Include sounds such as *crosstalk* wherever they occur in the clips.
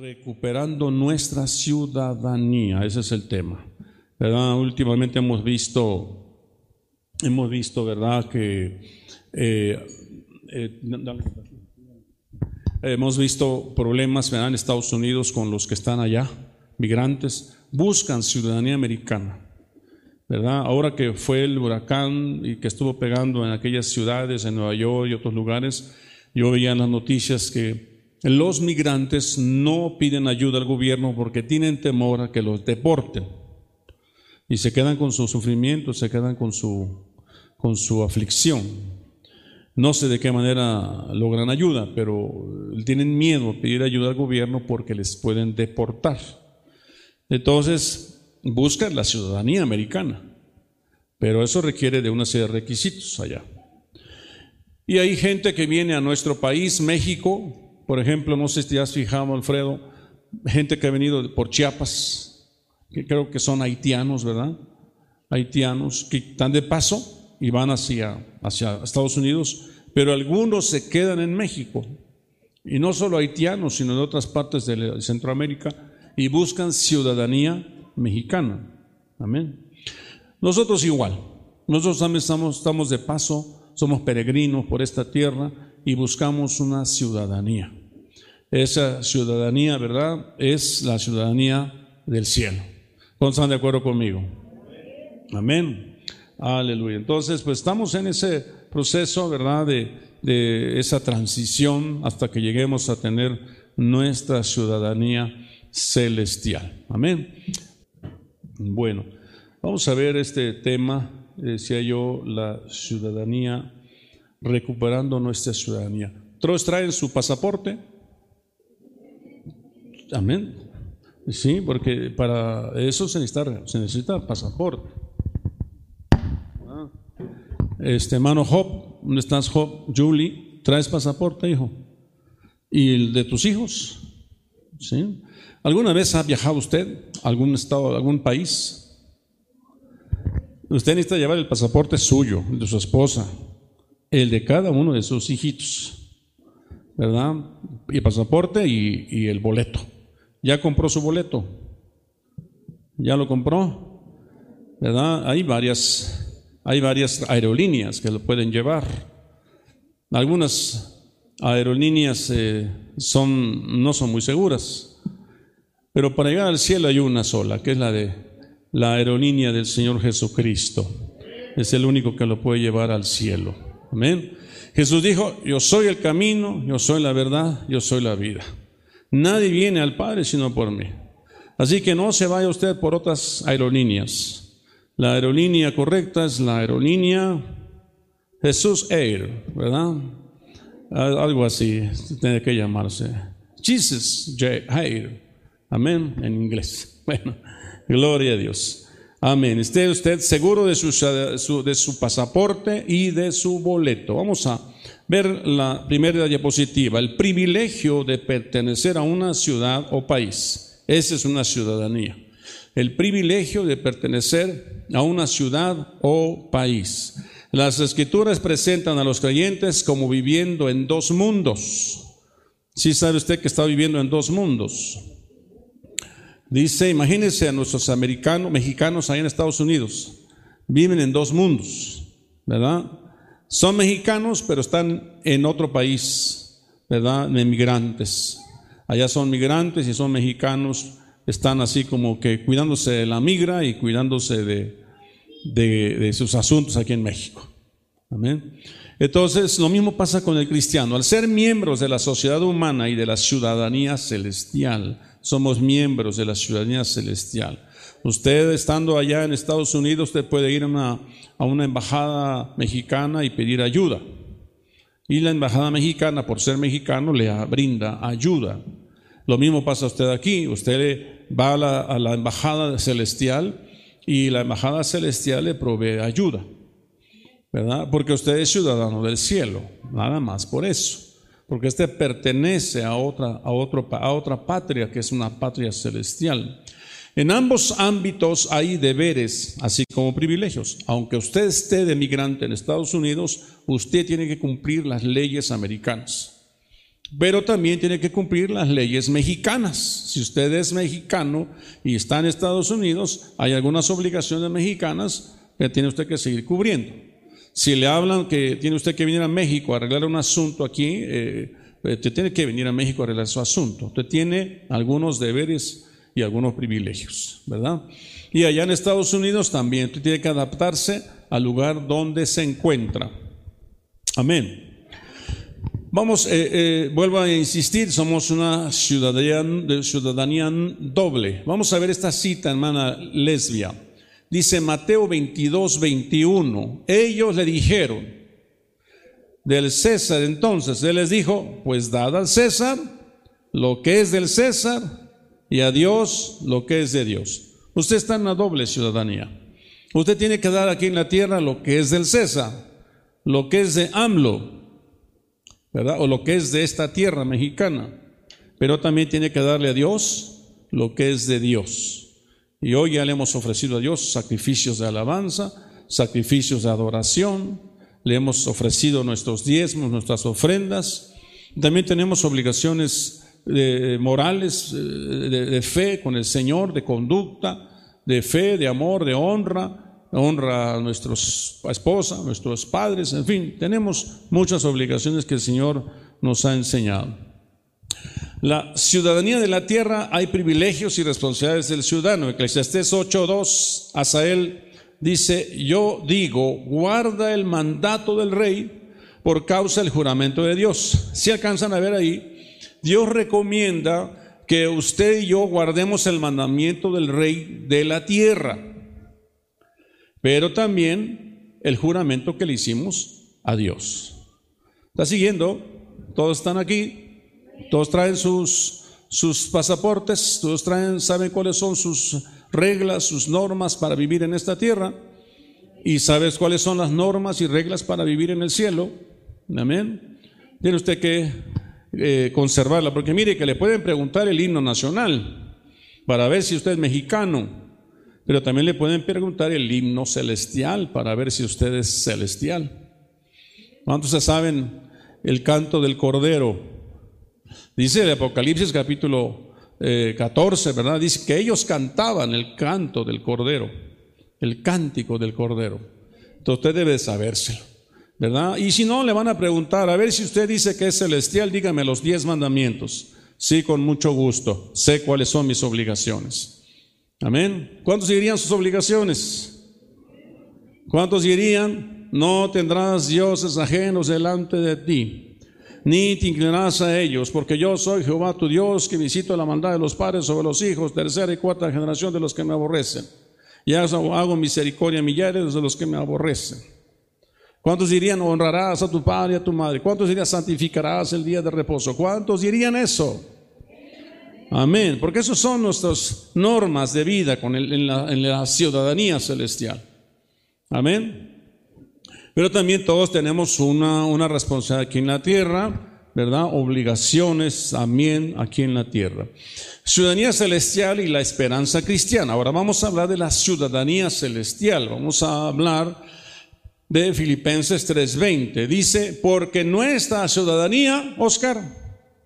recuperando nuestra ciudadanía, ese es el tema. ¿verdad? Últimamente hemos visto, hemos visto, ¿verdad? Que eh, eh, hemos visto problemas ¿verdad? en Estados Unidos con los que están allá, migrantes, buscan ciudadanía americana. ¿verdad? Ahora que fue el huracán y que estuvo pegando en aquellas ciudades, en Nueva York y otros lugares, yo veía en las noticias que los migrantes no piden ayuda al gobierno porque tienen temor a que los deporten y se quedan con su sufrimiento, se quedan con su, con su aflicción. No sé de qué manera logran ayuda, pero tienen miedo a pedir ayuda al gobierno porque les pueden deportar. Entonces, buscan la ciudadanía americana, pero eso requiere de una serie de requisitos allá. Y hay gente que viene a nuestro país, México, por ejemplo, no sé si ya has fijado, Alfredo, gente que ha venido por Chiapas, que creo que son haitianos, ¿verdad? Haitianos que están de paso y van hacia, hacia Estados Unidos, pero algunos se quedan en México. Y no solo haitianos, sino de otras partes de Centroamérica, y buscan ciudadanía mexicana. Amén. Nosotros igual, nosotros también estamos de paso somos peregrinos por esta tierra y buscamos una ciudadanía. Esa ciudadanía, ¿verdad? Es la ciudadanía del cielo. ¿Todos están de acuerdo conmigo? Amén. Aleluya. Entonces, pues estamos en ese proceso, ¿verdad? De, de esa transición hasta que lleguemos a tener nuestra ciudadanía celestial. Amén. Bueno, vamos a ver este tema decía yo, la ciudadanía, recuperando nuestra ciudadanía. ¿Todos traen su pasaporte? Amén. Sí, porque para eso se necesita, se necesita pasaporte. Ah. Este hermano Job, ¿dónde estás Job? Julie, ¿traes pasaporte, hijo? ¿Y el de tus hijos? ¿Sí? ¿Alguna vez ha viajado usted a algún estado, a algún país? Usted necesita llevar el pasaporte suyo, el de su esposa, el de cada uno de sus hijitos, ¿verdad? Y el pasaporte y, el boleto. ¿Ya compró su boleto? ¿Ya lo compró? ¿Verdad? Hay varias, hay varias aerolíneas que lo pueden llevar. Algunas aerolíneas eh, son, no son muy seguras, pero para llegar al cielo hay una sola, que es la de la aerolínea del Señor Jesucristo. Es el único que lo puede llevar al cielo. Amén. Jesús dijo, yo soy el camino, yo soy la verdad, yo soy la vida. Nadie viene al Padre sino por mí. Así que no se vaya usted por otras aerolíneas. La aerolínea correcta es la aerolínea Jesús Air, ¿verdad? Algo así tiene que llamarse. Jesus Air. Amén, en inglés. *laughs* Bueno, Gloria a Dios. Amén. Esté usted seguro de su, de su pasaporte y de su boleto. Vamos a ver la primera diapositiva. El privilegio de pertenecer a una ciudad o país. Esa es una ciudadanía. El privilegio de pertenecer a una ciudad o país. Las escrituras presentan a los creyentes como viviendo en dos mundos. ¿Sí sabe usted que está viviendo en dos mundos? Dice, imagínense a nuestros americanos, mexicanos ahí en Estados Unidos. Viven en dos mundos, ¿verdad? Son mexicanos, pero están en otro país, ¿verdad? De migrantes. Allá son migrantes y son mexicanos, están así como que cuidándose de la migra y cuidándose de, de sus asuntos aquí en México. Amén. Entonces, lo mismo pasa con el cristiano. Al ser miembros de la sociedad humana y de la ciudadanía celestial, somos miembros de la ciudadanía celestial. Usted estando allá en Estados Unidos, usted puede ir a una, embajada mexicana y pedir ayuda. Y la embajada mexicana, por ser mexicano, le brinda ayuda. Lo mismo pasa a usted aquí. Usted va a la, embajada celestial y la embajada celestial le provee ayuda. ¿Verdad? Porque usted es ciudadano del cielo. Nada más por eso porque este pertenece a otra, a, otro, a otra patria que es una patria celestial. En ambos ámbitos hay deberes, así como privilegios. Aunque usted esté de migrante en Estados Unidos, usted tiene que cumplir las leyes americanas. pero también tiene que cumplir las leyes mexicanas. Si usted es mexicano y está en Estados Unidos, hay algunas obligaciones mexicanas que tiene usted que seguir cubriendo. Si le hablan que tiene usted que venir a México a arreglar un asunto aquí, eh, usted tiene que venir a México a arreglar su asunto. Usted tiene algunos deberes y algunos privilegios, ¿verdad? Y allá en Estados Unidos también usted tiene que adaptarse al lugar donde se encuentra. Amén. Vamos, eh, eh, vuelvo a insistir, somos una ciudadanía, ciudadanía doble. Vamos a ver esta cita, hermana lesbia. Dice Mateo 22, 21. Ellos le dijeron del César entonces. Él les dijo, pues dad al César lo que es del César y a Dios lo que es de Dios. Usted está en una doble ciudadanía. Usted tiene que dar aquí en la tierra lo que es del César, lo que es de AMLO, ¿verdad? O lo que es de esta tierra mexicana. Pero también tiene que darle a Dios lo que es de Dios. Y hoy ya le hemos ofrecido a Dios sacrificios de alabanza, sacrificios de adoración, le hemos ofrecido nuestros diezmos, nuestras ofrendas. También tenemos obligaciones eh, morales, de fe con el Señor, de conducta, de fe, de amor, de honra, honra a nuestros esposa, a nuestros padres, en fin, tenemos muchas obligaciones que el Señor nos ha enseñado. La ciudadanía de la tierra hay privilegios y responsabilidades del ciudadano. Eclesiastés 8:2, Asael dice, yo digo, guarda el mandato del rey por causa del juramento de Dios. Si alcanzan a ver ahí, Dios recomienda que usted y yo guardemos el mandamiento del rey de la tierra pero también el juramento que le hicimos a Dios. ¿Está siguiendo? Todos están aquí, todos traen sus, sus pasaportes, todos traen, saben cuáles son sus reglas, sus normas para vivir en esta tierra, y sabes cuáles son las normas y reglas para vivir en el cielo. Amén. Tiene usted que eh, conservarla, porque mire que le pueden preguntar el himno nacional para ver si usted es mexicano. Pero también le pueden preguntar el himno celestial para ver si usted es celestial. ¿Cuántos se saben el canto del Cordero? Dice el Apocalipsis capítulo 14, eh, ¿verdad? Dice que ellos cantaban el canto del Cordero, el cántico del Cordero. Entonces usted debe sabérselo, ¿verdad? Y si no, le van a preguntar, a ver si usted dice que es celestial, dígame los diez mandamientos. Sí, con mucho gusto. Sé cuáles son mis obligaciones. Amén. ¿Cuántos dirían sus obligaciones? ¿Cuántos dirían, no tendrás dioses ajenos delante de ti, ni te inclinarás a ellos, porque yo soy Jehová tu Dios, que visito la maldad de los padres sobre los hijos, tercera y cuarta generación de los que me aborrecen, y hago misericordia a millares de los que me aborrecen. ¿Cuántos dirían, honrarás a tu padre y a tu madre? ¿Cuántos dirían, santificarás el día de reposo? ¿Cuántos dirían eso? Amén. Porque esas son nuestras normas de vida con en, la, ciudadanía celestial. Amén. Pero también todos tenemos una, una responsabilidad aquí en la tierra, ¿verdad? Obligaciones también aquí en la tierra. Ciudadanía celestial y la esperanza cristiana. Ahora vamos a hablar de la ciudadanía celestial. Vamos a hablar de Filipenses 3:20. Dice, porque nuestra ciudadanía, Oscar,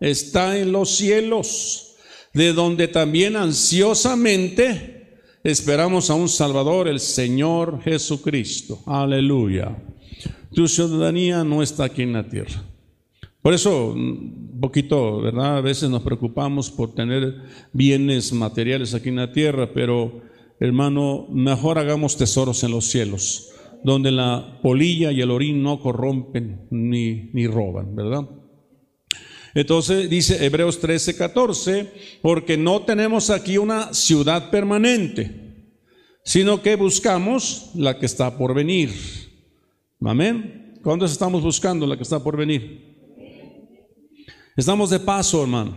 está en los cielos de donde también ansiosamente esperamos a un Salvador, el Señor Jesucristo. Aleluya. Tu ciudadanía no está aquí en la tierra. Por eso, un poquito, ¿verdad? A veces nos preocupamos por tener bienes materiales aquí en la tierra, pero hermano, mejor hagamos tesoros en los cielos, donde la polilla y el orín no corrompen ni, ni roban, ¿verdad? Entonces dice Hebreos 13, 14, porque no tenemos aquí una ciudad permanente, sino que buscamos la que está por venir. Amén. ¿Cuándo estamos buscando la que está por venir? Estamos de paso, hermano.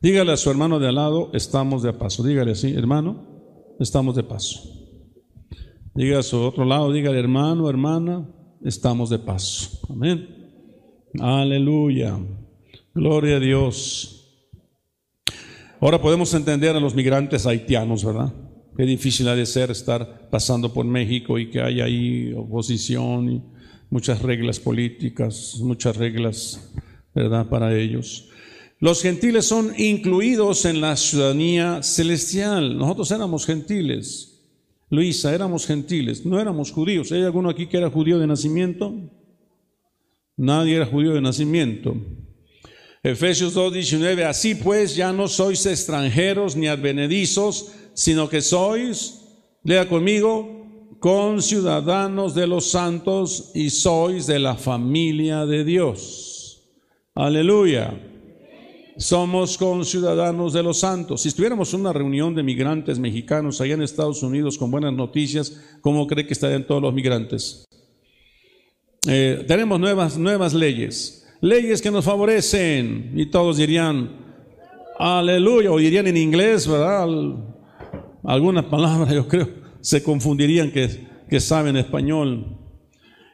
Dígale a su hermano de al lado, estamos de paso. Dígale así, hermano, estamos de paso. Dígale a su otro lado, dígale, hermano, hermana, estamos de paso. Amén. Aleluya. Gloria a Dios. Ahora podemos entender a los migrantes haitianos, ¿verdad? Qué difícil ha de ser estar pasando por México y que haya ahí oposición y muchas reglas políticas, muchas reglas ¿verdad? Para ellos. Los gentiles son incluidos en la ciudadanía celestial. Nosotros éramos gentiles. Luisa, éramos gentiles, no éramos judíos. ¿Hay alguno aquí que era judío de nacimiento? Nadie era judío de nacimiento. Efesios 2:19, así pues ya no sois extranjeros ni advenedizos, sino que sois, lea conmigo, conciudadanos de los santos y sois de la familia de Dios. Aleluya somos conciudadanos de los santos. Si estuviéramos en una reunión de migrantes mexicanos allá en Estados Unidos con buenas noticias, ¿cómo cree que estarían todos los migrantes? Eh, tenemos nuevas, nuevas leyes, leyes que nos favorecen y todos dirían, aleluya, o dirían en inglés, ¿verdad? Algunas palabras yo creo se confundirían que, que saben español.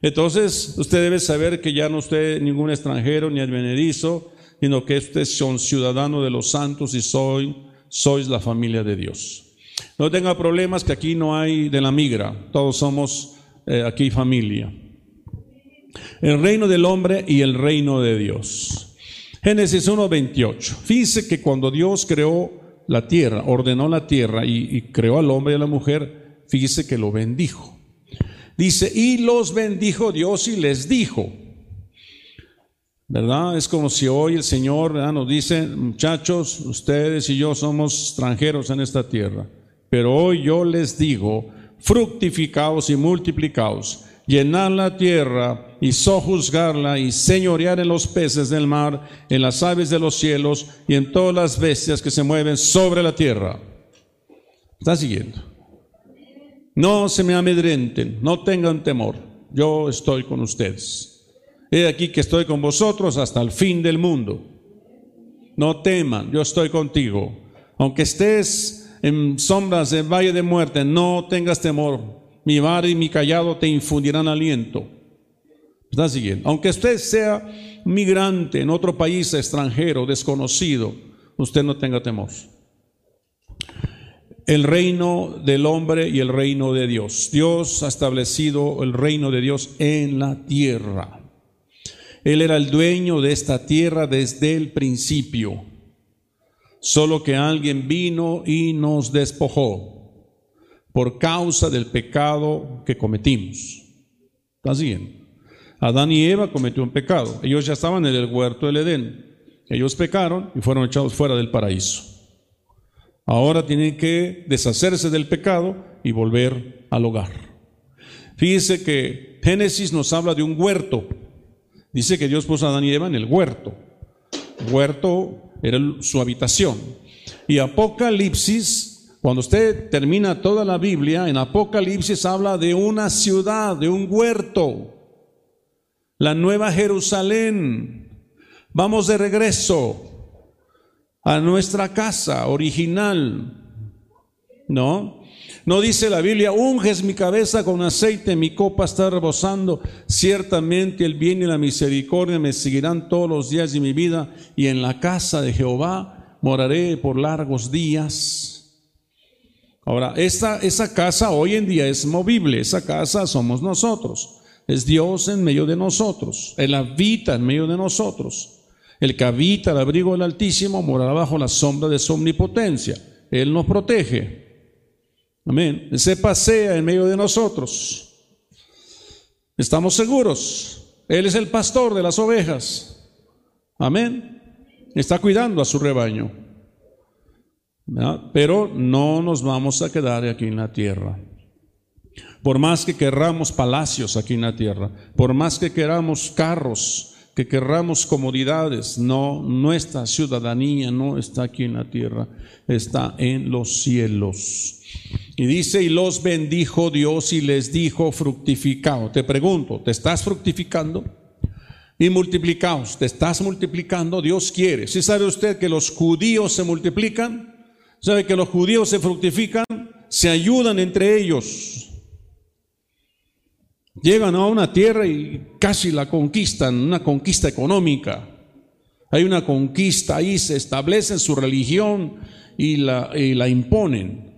Entonces, usted debe saber que ya no usted ningún extranjero ni advenedizo, sino que ustedes son ciudadanos de los santos y soy, sois la familia de Dios. No tenga problemas que aquí no hay de la migra, todos somos eh, aquí familia. El reino del hombre y el reino de Dios. Génesis 1.28. Fíjese que cuando Dios creó la tierra, ordenó la tierra y, y creó al hombre y a la mujer, fíjese que lo bendijo. Dice, y los bendijo Dios y les dijo, ¿verdad? Es como si hoy el Señor nos dice, muchachos, ustedes y yo somos extranjeros en esta tierra, pero hoy yo les digo, fructificaos y multiplicaos, llenad la tierra y sojuzgarla y señorear en los peces del mar, en las aves de los cielos y en todas las bestias que se mueven sobre la tierra. ¿Está siguiendo? No se me amedrenten, no tengan temor, yo estoy con ustedes. He aquí que estoy con vosotros hasta el fin del mundo. No teman, yo estoy contigo. Aunque estés en sombras del valle de muerte, no tengas temor. Mi vara y mi callado te infundirán aliento. Está siguiendo. Aunque usted sea migrante en otro país extranjero, desconocido, usted no tenga temor. El reino del hombre y el reino de Dios. Dios ha establecido el reino de Dios en la tierra. Él era el dueño de esta tierra desde el principio. Solo que alguien vino y nos despojó por causa del pecado que cometimos. ¿Está siguiendo? Adán y Eva cometió un pecado. Ellos ya estaban en el huerto del Edén. Ellos pecaron y fueron echados fuera del paraíso. Ahora tienen que deshacerse del pecado y volver al hogar. Fíjese que Génesis nos habla de un huerto Dice que Dios puso a Adán y Eva en el huerto. Huerto era su habitación. Y Apocalipsis, cuando usted termina toda la Biblia, en Apocalipsis habla de una ciudad, de un huerto. La nueva Jerusalén. Vamos de regreso a nuestra casa original. ¿No? No dice la Biblia, unges mi cabeza con aceite, mi copa está rebosando. Ciertamente el bien y la misericordia me seguirán todos los días de mi vida y en la casa de Jehová moraré por largos días. Ahora, esta, esa casa hoy en día es movible, esa casa somos nosotros. Es Dios en medio de nosotros. Él habita en medio de nosotros. El que habita al abrigo del Altísimo morará bajo la sombra de su omnipotencia. Él nos protege. Amén. Se pasea en medio de nosotros. Estamos seguros. Él es el pastor de las ovejas. Amén. Está cuidando a su rebaño. Pero no nos vamos a quedar aquí en la tierra. Por más que querramos palacios aquí en la tierra, por más que queramos carros, que querramos comodidades, no, nuestra ciudadanía no está aquí en la tierra, está en los cielos. Y dice, y los bendijo Dios y les dijo, fructificado. Te pregunto, ¿te estás fructificando? Y multiplicaos, ¿te estás multiplicando? Dios quiere. ¿Sí sabe usted que los judíos se multiplican? ¿Sabe que los judíos se fructifican? Se ayudan entre ellos. Llegan a una tierra y casi la conquistan, una conquista económica. Hay una conquista ahí, se establecen su religión y la imponen.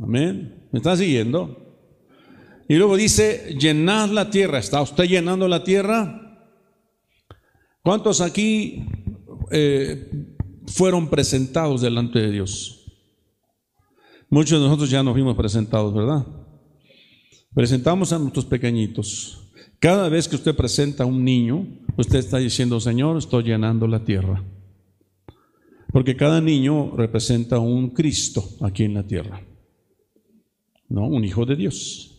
Amén. ¿Me está siguiendo? Y luego dice, llenad la tierra. ¿Está usted llenando la tierra? ¿Cuántos aquí eh, fueron presentados delante de Dios? Muchos de nosotros ya nos vimos presentados, ¿verdad? Presentamos a nuestros pequeñitos. Cada vez que usted presenta a un niño, usted está diciendo, Señor, estoy llenando la tierra. Porque cada niño representa un Cristo aquí en la tierra. ¿No? Un hijo de Dios.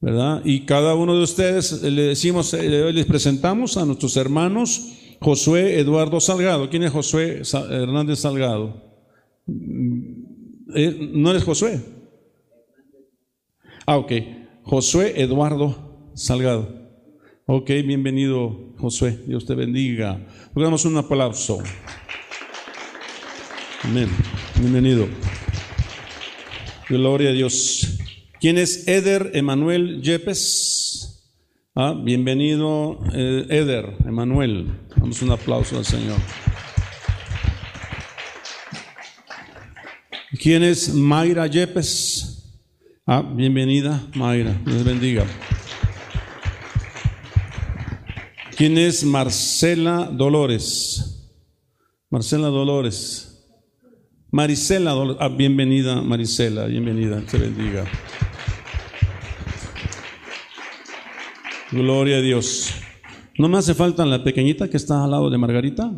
¿Verdad? Y cada uno de ustedes le decimos, eh, les presentamos a nuestros hermanos Josué Eduardo Salgado. ¿Quién es Josué Hernández Salgado? Eh, ¿No eres Josué? Ah, ok. Josué Eduardo Salgado. Ok, bienvenido Josué. Dios te bendiga. Hagamos un aplauso. Amén. Bienvenido. Gloria a Dios. ¿Quién es Eder Emanuel Yepes? Ah, bienvenido eh, Eder Emanuel. Damos un aplauso al Señor. ¿Quién es Mayra Yepes? Ah, bienvenida Mayra. Dios bendiga. ¿Quién es Marcela Dolores? Marcela Dolores. Marisela. Ah, bienvenida Marisela, bienvenida, te bendiga. Gloria a Dios. ¿No me hace falta la pequeñita que está al lado de Margarita?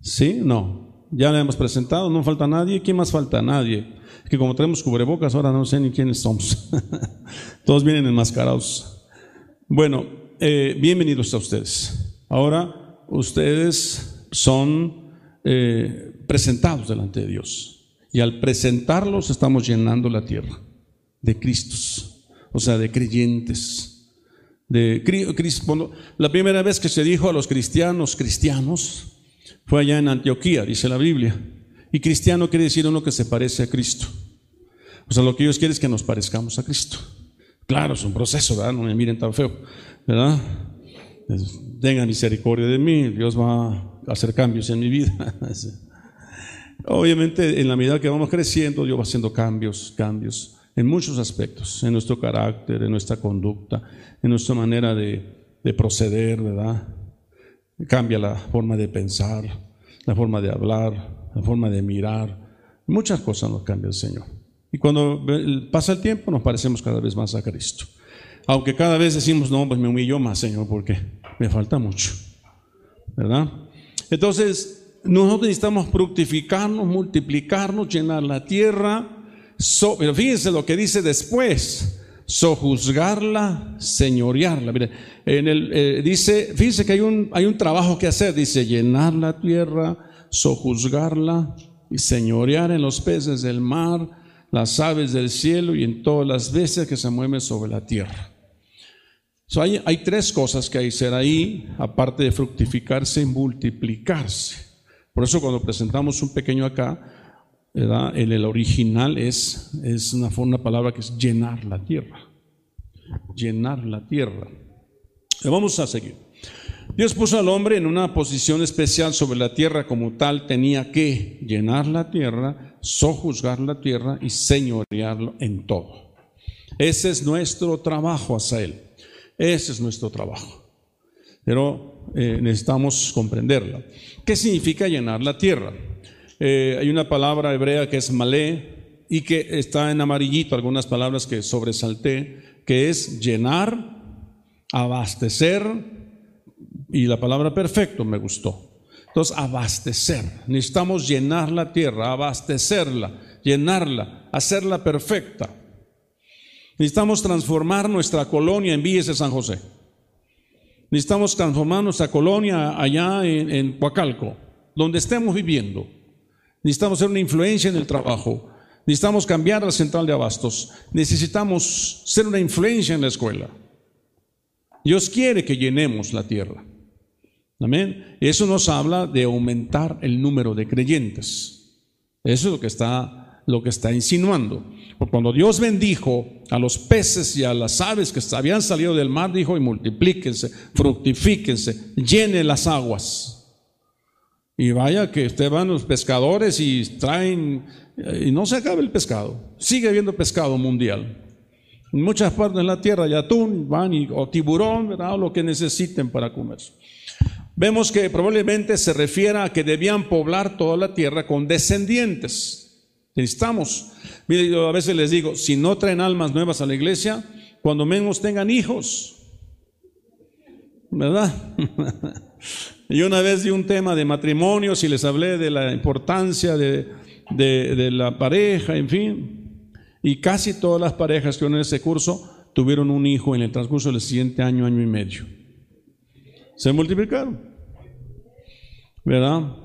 ¿Sí? No. Ya le hemos presentado, no falta nadie. ¿Quién más falta? Nadie. Que como tenemos cubrebocas, ahora no sé ni quiénes somos. *laughs* Todos vienen enmascarados. Bueno, eh, bienvenidos a ustedes. Ahora ustedes son eh, presentados delante de Dios. Y al presentarlos estamos llenando la tierra de Cristos, o sea, de creyentes. De, la primera vez que se dijo a los cristianos, cristianos, fue allá en Antioquía, dice la Biblia. Y cristiano quiere decir uno que se parece a Cristo. O sea, lo que ellos quieren es que nos parezcamos a Cristo. Claro, es un proceso, ¿verdad? No me miren tan feo, ¿verdad? Tengan misericordia de mí, Dios va hacer cambios en mi vida. *laughs* Obviamente, en la medida que vamos creciendo, Dios va haciendo cambios, cambios en muchos aspectos, en nuestro carácter, en nuestra conducta, en nuestra manera de, de proceder, ¿verdad? Cambia la forma de pensar, la forma de hablar, la forma de mirar. Muchas cosas nos cambia el Señor. Y cuando pasa el tiempo nos parecemos cada vez más a Cristo. Aunque cada vez decimos, no, pues me humillo más, Señor, porque me falta mucho. ¿Verdad? Entonces, nosotros necesitamos fructificarnos, multiplicarnos, llenar la tierra. pero fíjense lo que dice después sojuzgarla, señorearla. Mire, en el, eh, dice, fíjense que hay un, hay un trabajo que hacer, dice llenar la tierra, sojuzgarla y señorear en los peces del mar, las aves del cielo y en todas las bestias que se mueven sobre la tierra. Hay, hay tres cosas que hay que hacer ahí, aparte de fructificarse y multiplicarse. Por eso cuando presentamos un pequeño acá, el original es, es una, una palabra que es llenar la tierra. Llenar la tierra. Vamos a seguir. Dios puso al hombre en una posición especial sobre la tierra como tal, tenía que llenar la tierra, sojuzgar la tierra y señorearlo en todo. Ese es nuestro trabajo hacia Él. Ese es nuestro trabajo. Pero eh, necesitamos comprenderla. ¿Qué significa llenar la tierra? Eh, hay una palabra hebrea que es malé y que está en amarillito, algunas palabras que sobresalté, que es llenar, abastecer y la palabra perfecto me gustó. Entonces, abastecer. Necesitamos llenar la tierra, abastecerla, llenarla, hacerla perfecta. Necesitamos transformar nuestra colonia en Villas de San José. Necesitamos transformar nuestra colonia allá en, en Coacalco, donde estemos viviendo. Necesitamos ser una influencia en el trabajo. Necesitamos cambiar la central de abastos. Necesitamos ser una influencia en la escuela. Dios quiere que llenemos la tierra. Amén. Eso nos habla de aumentar el número de creyentes. Eso es lo que está, lo que está insinuando. Porque cuando Dios bendijo a los peces y a las aves que habían salido del mar, dijo, y multiplíquense, fructifíquense, llene las aguas. Y vaya que usted van los pescadores y traen, y no se acaba el pescado, sigue habiendo pescado mundial. En muchas partes de la tierra hay atún, van o tiburón, ¿verdad? O lo que necesiten para comer. Vemos que probablemente se refiere a que debían poblar toda la tierra con descendientes. Necesitamos. Mire, yo a veces les digo, si no traen almas nuevas a la iglesia, cuando menos tengan hijos, ¿verdad? *laughs* y una vez di un tema de matrimonios y les hablé de la importancia de, de la pareja, en fin. Y casi todas las parejas que en ese curso tuvieron un hijo en el transcurso del siguiente año, año y medio. Se multiplicaron. ¿Verdad?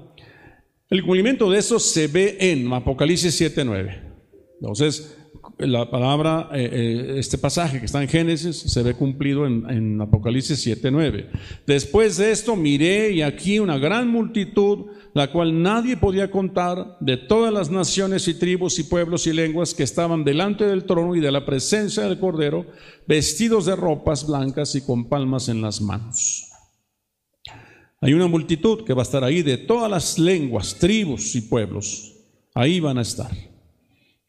El cumplimiento de eso se ve en Apocalipsis 7.9. Entonces, la palabra, eh, eh, este pasaje que está en Génesis, se ve cumplido en, en Apocalipsis 7.9. Después de esto miré y aquí una gran multitud la cual nadie podía contar, de todas las naciones y tribus y pueblos y lenguas que estaban delante del trono y de la presencia del Cordero, vestidos de ropas blancas y con palmas en las manos. Hay una multitud que va a estar ahí de todas las lenguas, tribus y pueblos. Ahí van a estar.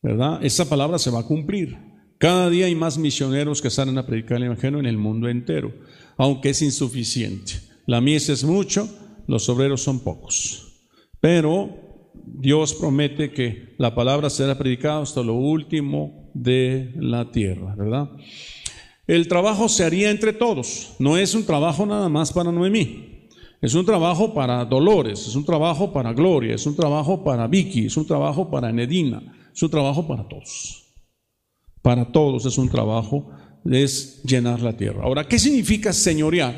¿Verdad? Esa palabra se va a cumplir. Cada día hay más misioneros que salen a predicar el Evangelio en el mundo entero, aunque es insuficiente. La mies es mucho, los obreros son pocos. Pero Dios promete que la palabra será predicada hasta lo último de la tierra, ¿verdad? El trabajo se haría entre todos, no es un trabajo nada más para Noemí, es un trabajo para Dolores, es un trabajo para Gloria, es un trabajo para Vicky, es un trabajo para Nedina, es un trabajo para todos. Para todos es un trabajo, es llenar la tierra. Ahora, ¿qué significa señorear?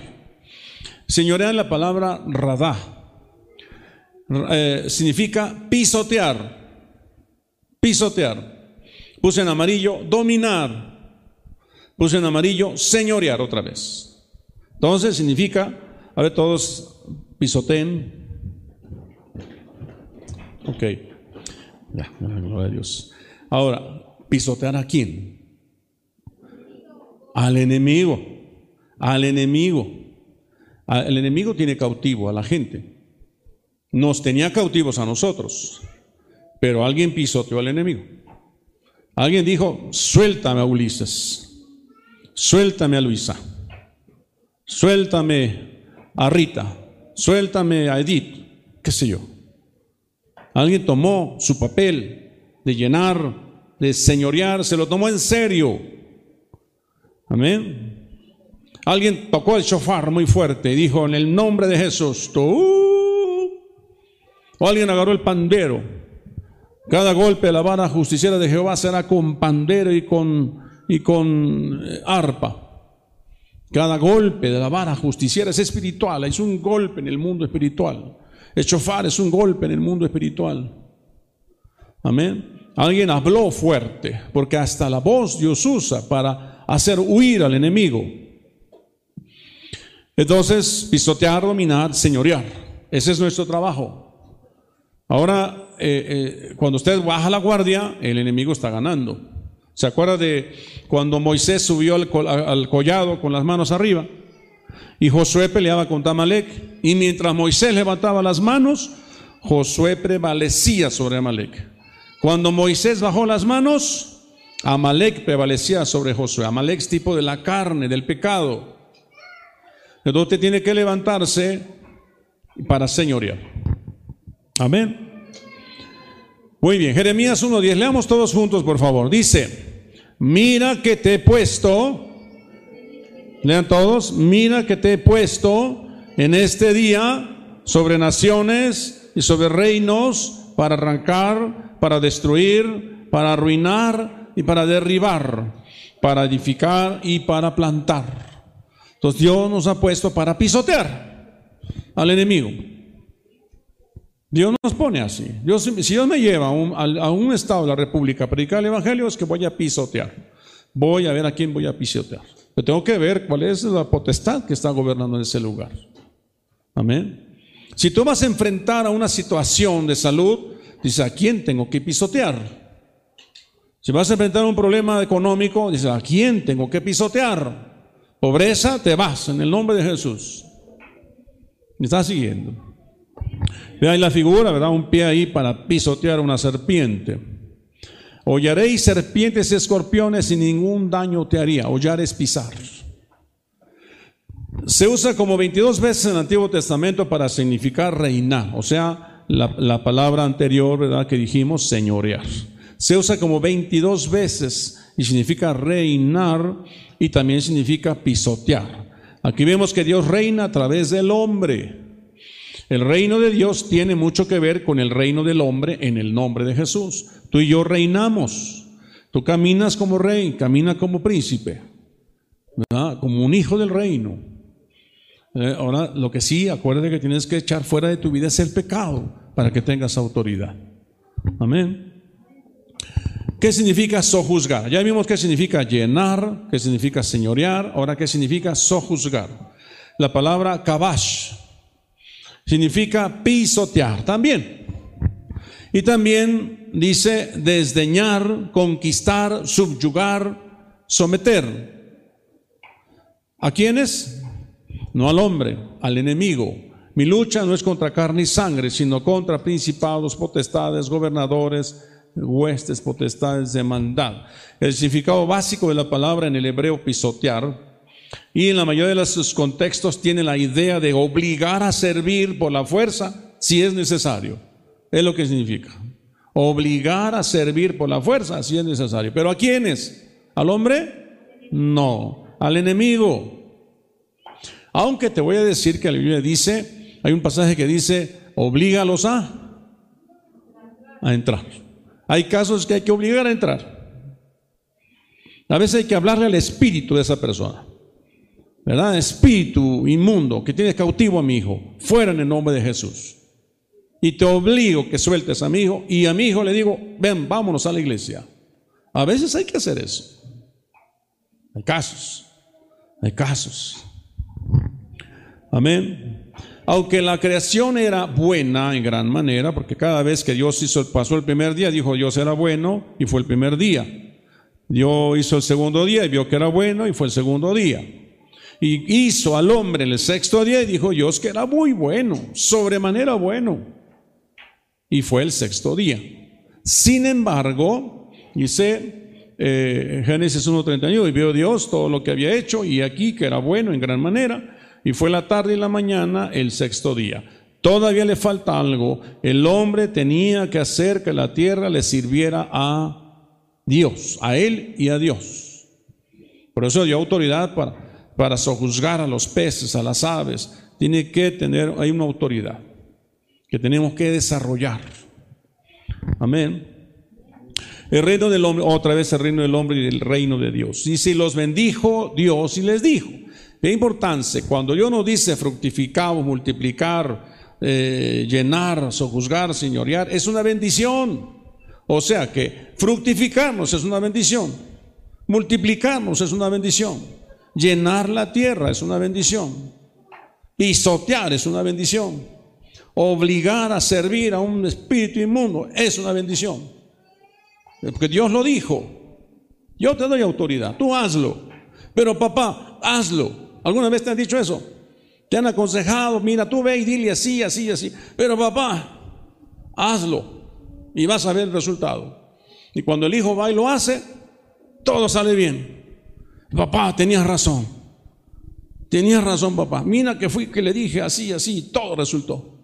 Señorear la palabra radá, eh, significa pisotear. Pisotear. Puse en amarillo dominar. Puse en amarillo señorear otra vez. Entonces significa, a ver, todos pisoteen. Ok. Ya, gloria a Dios. Ahora, ¿pisotear a quién? Al enemigo. Al enemigo. El enemigo tiene cautivo a la gente. Nos tenía cautivos a nosotros, pero alguien pisoteó al enemigo. Alguien dijo, suéltame a Ulises, suéltame a Luisa, suéltame a Rita, suéltame a Edith, qué sé yo. Alguien tomó su papel de llenar, de señorear, se lo tomó en serio. Amén. Alguien tocó el shofar muy fuerte y dijo, en el nombre de Jesús, tú o alguien agarró el pandero. Cada golpe de la vara justiciera de Jehová será con pandero y con, y con eh, arpa. Cada golpe de la vara justiciera es espiritual, es un golpe en el mundo espiritual. El chofar es un golpe en el mundo espiritual. Amén. Alguien habló fuerte, porque hasta la voz Dios usa para hacer huir al enemigo. Entonces, pisotear, dominar, señorear. Ese es nuestro trabajo. Ahora, eh, eh, cuando usted baja la guardia, el enemigo está ganando. ¿Se acuerda de cuando Moisés subió al, collado con las manos arriba? Y Josué peleaba con Amalek. Y mientras Moisés levantaba las manos, Josué prevalecía sobre Amalek. Cuando Moisés bajó las manos, Amalek prevalecía sobre Josué. Amalek es tipo de la carne, del pecado. Entonces usted tiene que levantarse para señorear. Amén. Muy bien, Jeremías 1.10, leamos todos juntos, por favor. Dice, mira que te he puesto, lean todos, mira que te he puesto en este día sobre naciones y sobre reinos para arrancar, para destruir, para arruinar y para derribar, para edificar y para plantar. Entonces Dios nos ha puesto para pisotear al enemigo. Dios nos pone así. Dios, si Dios me lleva a un, estado de la República a predicar el Evangelio, es que voy a pisotear. Voy a ver a quién voy a pisotear. Pero tengo que ver cuál es la potestad que está gobernando en ese lugar. Amén. Si tú vas a enfrentar a una situación de salud, dice, ¿a quién tengo que pisotear? Si vas a enfrentar un problema económico, dice, ¿a quién tengo que pisotear? Pobreza, te vas en el nombre de Jesús. ¿Me estás siguiendo? Ve ahí la figura, ¿verdad? Un pie ahí para pisotear una serpiente. Hollaréis serpientes y escorpiones y ningún daño te haría. Hollar es pisar. Se usa como 22 veces en el Antiguo Testamento para significar reinar, o sea, la, la palabra anterior, ¿verdad? Que dijimos, señorear. Se usa como 22 veces y significa reinar y también significa pisotear. Aquí vemos que Dios reina a través del hombre. El reino de Dios tiene mucho que ver con el reino del hombre en el nombre de Jesús. Tú y yo reinamos. Tú caminas como rey, caminas como príncipe, como un hijo del reino. Eh, ahora, lo que sí, acuérdate que tienes que echar fuera de tu vida es el pecado para que tengas autoridad. Amén. ¿Qué significa sojuzgar? Ya vimos qué significa llenar, qué significa señorear, ahora qué significa sojuzgar. La palabra kabash significa pisotear también. Y también dice desdeñar, conquistar, subyugar, someter. ¿A quiénes? No al hombre, al enemigo. Mi lucha no es contra carne y sangre, sino contra principados, potestades, gobernadores, huestes, potestades de maldad. El significado básico de la palabra en el hebreo pisotear y en la mayoría de los contextos tiene la idea de obligar a servir por la fuerza si es necesario. Es lo que significa. Obligar a servir por la fuerza si es necesario. ¿Pero a quiénes? ¿Al hombre? No. Al enemigo. Aunque te voy a decir que la Biblia dice, hay un pasaje que dice, oblígalos a, a entrar. Hay casos que hay que obligar a entrar. A veces hay que hablarle al espíritu de esa persona. ¿Verdad? Espíritu inmundo que tiene cautivo a mi hijo, fuera en el nombre de Jesús. Y te obligo que sueltes a mi hijo y a mi hijo le digo, ven, vámonos a la iglesia. A veces hay que hacer eso. Hay casos, hay casos. Amén. Aunque la creación era buena en gran manera, porque cada vez que Dios hizo, pasó el primer día, dijo Dios era bueno y fue el primer día. Dios hizo el segundo día y vio que era bueno y fue el segundo día y hizo al hombre el sexto día y dijo Dios que era muy bueno, sobremanera bueno. Y fue el sexto día. Sin embargo, dice eh, Génesis 1.31, y vio Dios todo lo que había hecho y aquí que era bueno en gran manera, y fue la tarde y la mañana el sexto día. Todavía le falta algo. El hombre tenía que hacer que la tierra le sirviera a Dios, a él y a Dios. Por eso dio autoridad para para sojuzgar a los peces, a las aves, tiene que tener, hay una autoridad que tenemos que desarrollar. Amén. El reino del hombre, otra vez el reino del hombre y el reino de Dios. Y si los bendijo Dios y les dijo. Es importante, cuando Dios nos dice fructificar, multiplicar, eh, llenar, sojuzgar, señorear, es una bendición. O sea que fructificarnos es una bendición. Multiplicarnos es una bendición. Llenar la tierra es una bendición. Pisotear es una bendición. Obligar a servir a un espíritu inmundo es una bendición. Porque Dios lo dijo. Yo te doy autoridad, tú hazlo. Pero papá, hazlo. ¿Alguna vez te han dicho eso? Te han aconsejado, mira, tú ve y dile así, así, así. Pero papá, hazlo. Y vas a ver el resultado. Y cuando el hijo va y lo hace, todo sale bien. Papá, tenías razón. Tenías razón, papá. Mira que fui que le dije así, así, todo resultó.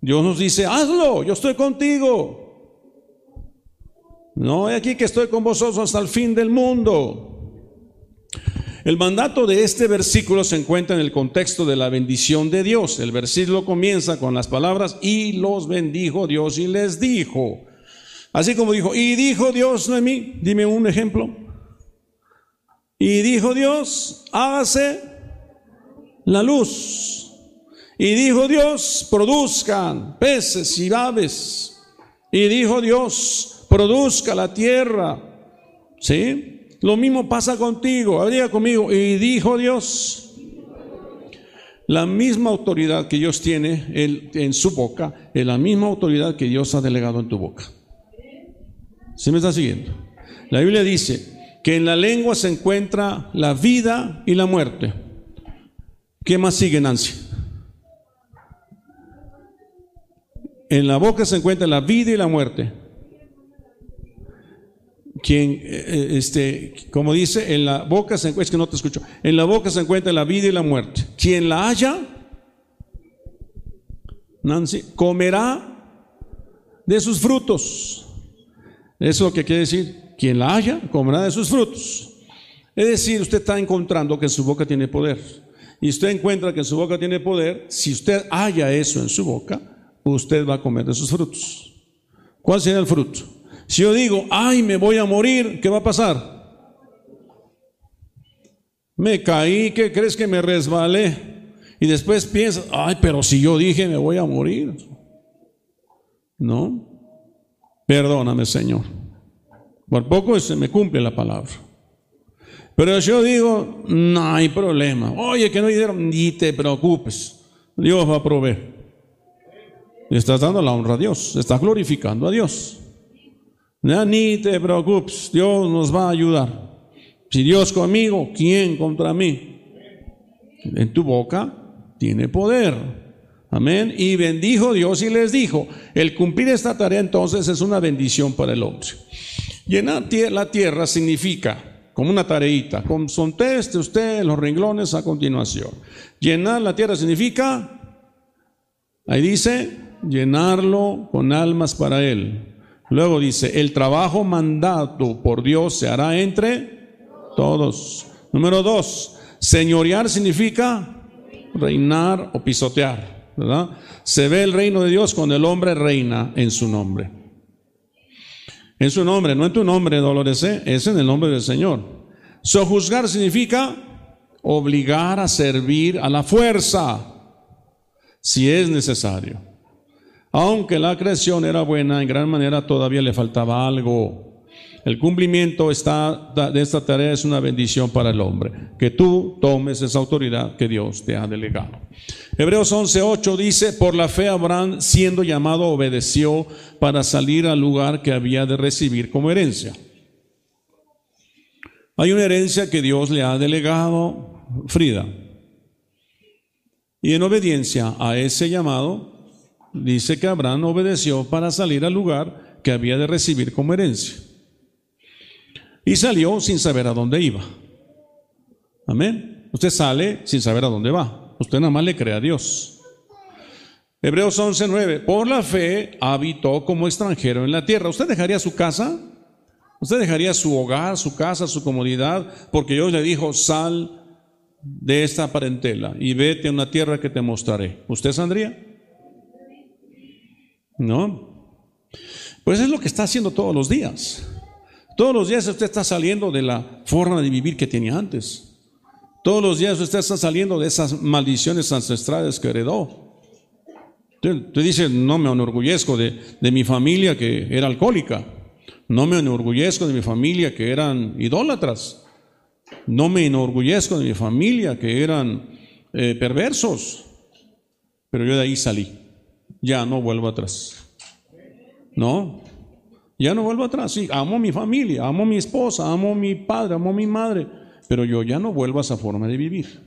Dios nos dice, hazlo, yo estoy contigo. No, es aquí que estoy con vosotros hasta el fin del mundo. El mandato de este versículo se encuentra en el contexto de la bendición de Dios. El versículo comienza con las palabras, y los bendijo Dios y les dijo. Así como dijo, y dijo Dios, mí dime un ejemplo. Y dijo Dios, hágase la luz. Y dijo Dios, produzcan peces y aves. Y dijo Dios, produzca la tierra. ¿Sí? Lo mismo pasa contigo. Habría conmigo. Y dijo Dios, la misma autoridad que Dios tiene en su boca, es la misma autoridad que Dios ha delegado en tu boca. ¿Sí me está siguiendo? La Biblia dice, que en la lengua se encuentra la vida y la muerte. ¿Qué más sigue, Nancy? En la boca se encuentra la vida y la muerte. quien, eh, este, como dice, en la boca se encuentra, es que no te escucho, en la boca se encuentra la vida y la muerte. Quien la haya, Nancy, comerá de sus frutos. Eso es lo que quiere decir, quien la haya, comerá de sus frutos. Es decir, usted está encontrando que su boca tiene poder. Y usted encuentra que su boca tiene poder, si usted haya eso en su boca, usted va a comer de sus frutos. ¿Cuál será el fruto? Si yo digo, ay, me voy a morir, ¿qué va a pasar? Me caí, ¿qué crees que me resbalé? Y después piensas, ay, pero si yo dije me voy a morir. No, perdóname Señor. Por poco se me cumple la palabra. Pero yo digo, no hay problema. Oye, que no dieron, ni te preocupes. Dios va a proveer. Estás dando la honra a Dios, estás glorificando a Dios. Ni te preocupes, Dios nos va a ayudar. Si Dios conmigo, ¿quién contra mí? En tu boca tiene poder. Amén. Y bendijo Dios y les dijo, el cumplir esta tarea entonces es una bendición para el hombre. Llenar la tierra significa, como una tareita, conteste usted los renglones a continuación. Llenar la tierra significa, ahí dice, llenarlo con almas para Él. Luego dice, el trabajo mandado por Dios se hará entre todos. Número dos, señorear significa reinar o pisotear, ¿verdad? Se ve el reino de Dios cuando el hombre reina en su nombre. En su nombre, no en tu nombre, Dolores, ¿eh? es en el nombre del Señor. Sojuzgar significa obligar a servir a la fuerza, si es necesario. Aunque la creación era buena, en gran manera todavía le faltaba algo. El cumplimiento está, de esta tarea es una bendición para el hombre, que tú tomes esa autoridad que Dios te ha delegado. Hebreos 11:8 dice, por la fe Abraham, siendo llamado, obedeció para salir al lugar que había de recibir como herencia. Hay una herencia que Dios le ha delegado, Frida. Y en obediencia a ese llamado, dice que Abraham obedeció para salir al lugar que había de recibir como herencia. Y salió sin saber a dónde iba. Amén. Usted sale sin saber a dónde va. Usted nada más le cree a Dios. Hebreos 11:9. Por la fe habitó como extranjero en la tierra. ¿Usted dejaría su casa? ¿Usted dejaría su hogar, su casa, su comodidad? Porque Dios le dijo, sal de esta parentela y vete a una tierra que te mostraré. ¿Usted saldría? ¿No? Pues es lo que está haciendo todos los días. Todos los días usted está saliendo de la forma de vivir que tenía antes. Todos los días usted está saliendo de esas maldiciones ancestrales que heredó. Usted, dice, no me enorgullezco de, mi familia que era alcohólica. No me enorgullezco de mi familia que eran idólatras. No me enorgullezco de mi familia que eran eh, perversos. Pero yo de ahí salí ya no vuelvo atrás. No, ya no vuelvo atrás. Sí, amo mi familia, amo mi esposa, amo mi padre, amo mi madre, pero yo ya no vuelvo a esa forma de vivir.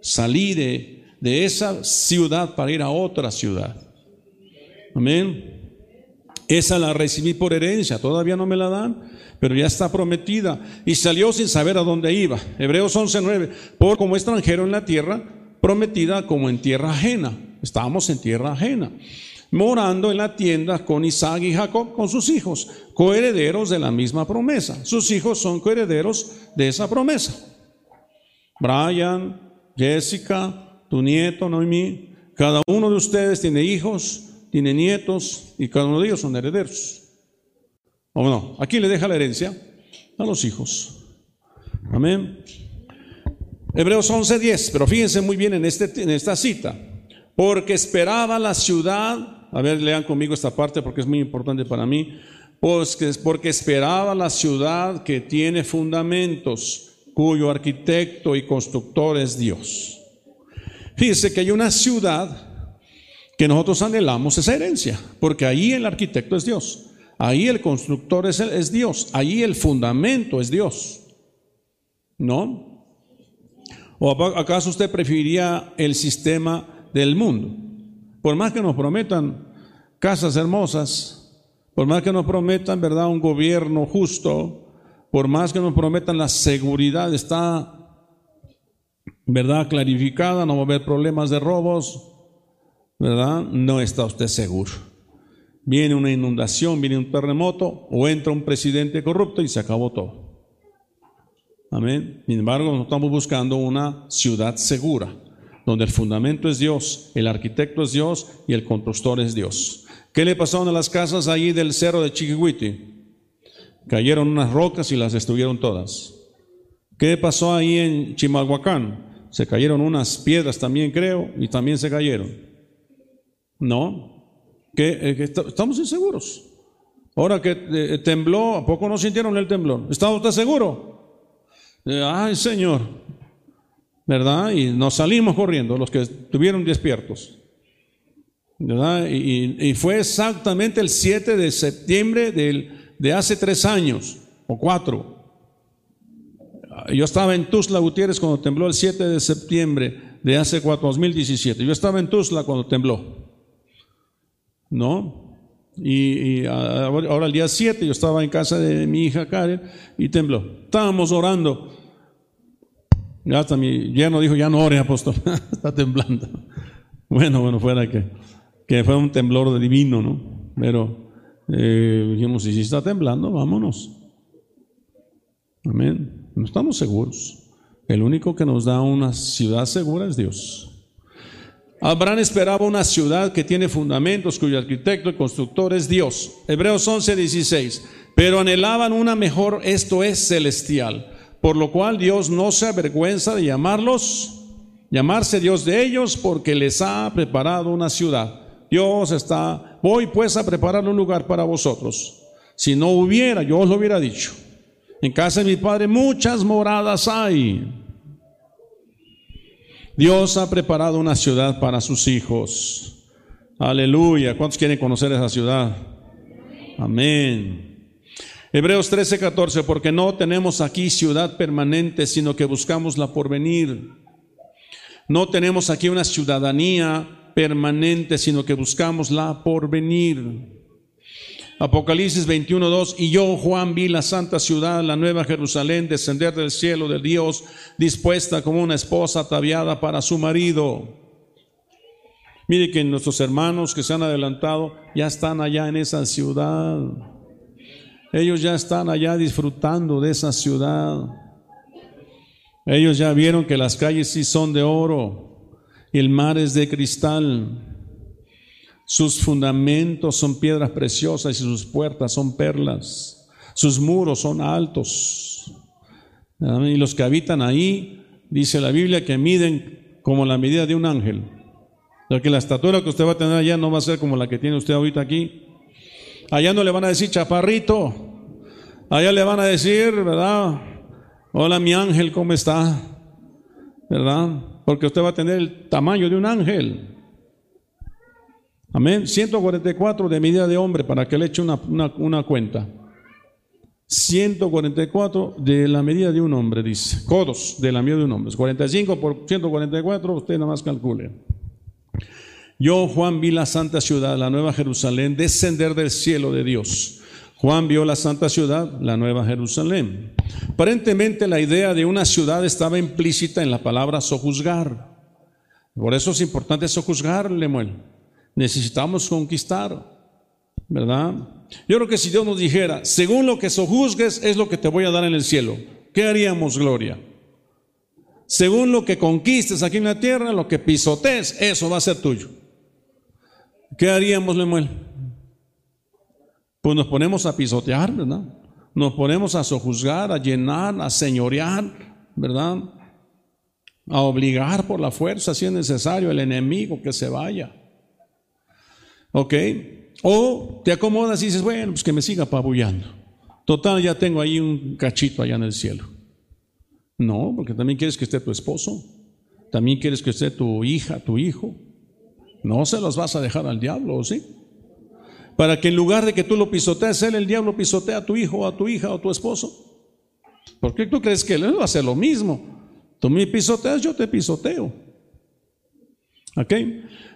Salí de, de esa ciudad para ir a otra ciudad. Amén. Esa la recibí por herencia, todavía no me la dan, pero ya está prometida. Y salió sin saber a dónde iba. Hebreos 11:9. Por como extranjero en la tierra, prometida como en tierra ajena. Estábamos en tierra ajena, morando en la tienda con Isaac y Jacob, con sus hijos, coherederos de la misma promesa. Sus hijos son coherederos de esa promesa. Brian, Jessica, tu nieto, Noemí, cada uno de ustedes tiene hijos, tiene nietos y cada uno de ellos son herederos. ¿O no? Aquí le deja la herencia a los hijos. Amén. Hebreos 11:10, pero fíjense muy bien en, este, en esta cita porque esperaba la ciudad, a ver, lean conmigo esta parte porque es muy importante para mí, pues porque esperaba la ciudad que tiene fundamentos, cuyo arquitecto y constructor es Dios. Fíjense que hay una ciudad que nosotros anhelamos esa herencia, porque ahí el arquitecto es Dios, ahí el constructor es, es Dios, ahí el fundamento es Dios. ¿No? ¿O acaso usted preferiría el sistema del mundo. Por más que nos prometan casas hermosas, Por más que nos prometan, ¿verdad?, un gobierno justo, por más que nos prometan la seguridad, está, ¿verdad?, clarificada, no va a haber problemas de robos, ¿verdad? No está usted seguro. Viene una inundación, viene un terremoto, o entra un presidente corrupto y se acabó todo. Amén. Sin embargo, estamos buscando una ciudad segura, donde el fundamento es Dios, el arquitecto es Dios y el constructor es Dios. ¿Qué le pasó a las casas allí del cerro de Chiquihuiti? Cayeron unas rocas y las destruyeron todas. ¿Qué pasó ahí en Chimalhuacán? Se cayeron unas piedras también, creo, y también se cayeron. No, que, eh, estamos inseguros. Ahora que eh, tembló, ¿a poco no sintieron el temblor? ¿Está usted seguro? ay Señor, ¿verdad? Y nos salimos corriendo, los que estuvieron despiertos. ¿verdad? Y, fue exactamente el 7 de septiembre de hace tres años o cuatro. Yo estaba en Tuzla Gutiérrez cuando tembló el 7 de septiembre de hace cuatro, 2017. Yo estaba en Tuzla cuando tembló. ¿No? Y, ahora el día 7 yo estaba en casa de mi hija Karen y tembló. Estábamos orando. Ya hasta mi yerno dijo, ya no ore, apóstol, *laughs* está temblando. Bueno, bueno, fuera que, que fue un temblor divino, ¿no? Pero eh, dijimos, si está temblando, vámonos. Amén. No estamos seguros. El único que nos da una ciudad segura es Dios. Abraham esperaba una ciudad que tiene fundamentos, cuyo arquitecto y constructor es Dios. Hebreos 11, 16. Pero anhelaban una mejor, esto es celestial, por lo cual Dios no se avergüenza de llamarlos, llamarse Dios de ellos, porque les ha preparado una ciudad. Dios está, voy pues a preparar un lugar para vosotros. Si no hubiera, yo os lo hubiera dicho. En casa de mi padre muchas moradas hay. Dios ha preparado una ciudad para sus hijos. Aleluya. ¿Cuántos quieren conocer esa ciudad? Amén. Hebreos 13, 14, porque no tenemos aquí ciudad permanente, sino que buscamos la porvenir. No tenemos aquí una ciudadanía permanente, sino que buscamos la porvenir. Apocalipsis 21.2, y yo, Juan, vi la santa ciudad, la nueva Jerusalén, descender del cielo de Dios, dispuesta como una esposa ataviada para su marido. Mire que nuestros hermanos que se han adelantado ya están allá en esa ciudad. Ellos ya están allá disfrutando de esa ciudad. Ellos ya vieron que las calles sí son de oro y el mar es de cristal. Sus fundamentos son piedras preciosas y sus puertas son perlas. Sus muros son altos. Y los que habitan ahí, dice la Biblia, que miden como la medida de un ángel. Porque la estatura que usted va a tener allá no va a ser como la que tiene usted ahorita aquí. Allá no le van a decir chaparrito. Allá le van a decir, ¿verdad? Hola mi ángel, ¿cómo está? ¿Verdad? Porque usted va a tener el tamaño de un ángel. Amén. 144 de medida de hombre para que le eche una, una, cuenta. 144 de la medida de un hombre, dice. Codos de la medida de un hombre. 45 por 144, usted nada más calcule. Yo, Juan, vi la santa ciudad, la nueva Jerusalén, descender del cielo de Dios. Juan vio la santa ciudad, la nueva Jerusalén. Aparentemente la idea de una ciudad estaba implícita en la palabra sojuzgar. Por eso es importante sojuzgar, Lemuel necesitamos conquistar, ¿verdad? Yo creo que si Dios nos dijera, según lo que sojuzgues es lo que te voy a dar en el cielo, ¿qué haríamos, Gloria? Según lo que conquistes aquí en la tierra, lo que pisotees, eso va a ser tuyo. ¿Qué haríamos, Lemuel? Pues nos ponemos a pisotear, ¿verdad? Nos ponemos a sojuzgar, a llenar, a señorear, ¿verdad? A obligar por la fuerza, si es necesario, el enemigo que se vaya. ¿Ok? O te acomodas y dices, bueno, pues que me siga pabullando. Total, ya tengo ahí un cachito allá en el cielo. No, porque también quieres que esté tu esposo. También quieres que esté tu hija, tu hijo. No se los vas a dejar al diablo, ¿sí? Para que en lugar de que tú lo pisotees, él, el diablo pisotea a tu hijo, a tu hija o a tu esposo. ¿Por qué tú crees que él va a hacer lo mismo? Tú me pisoteas, yo te pisoteo. ¿Ok?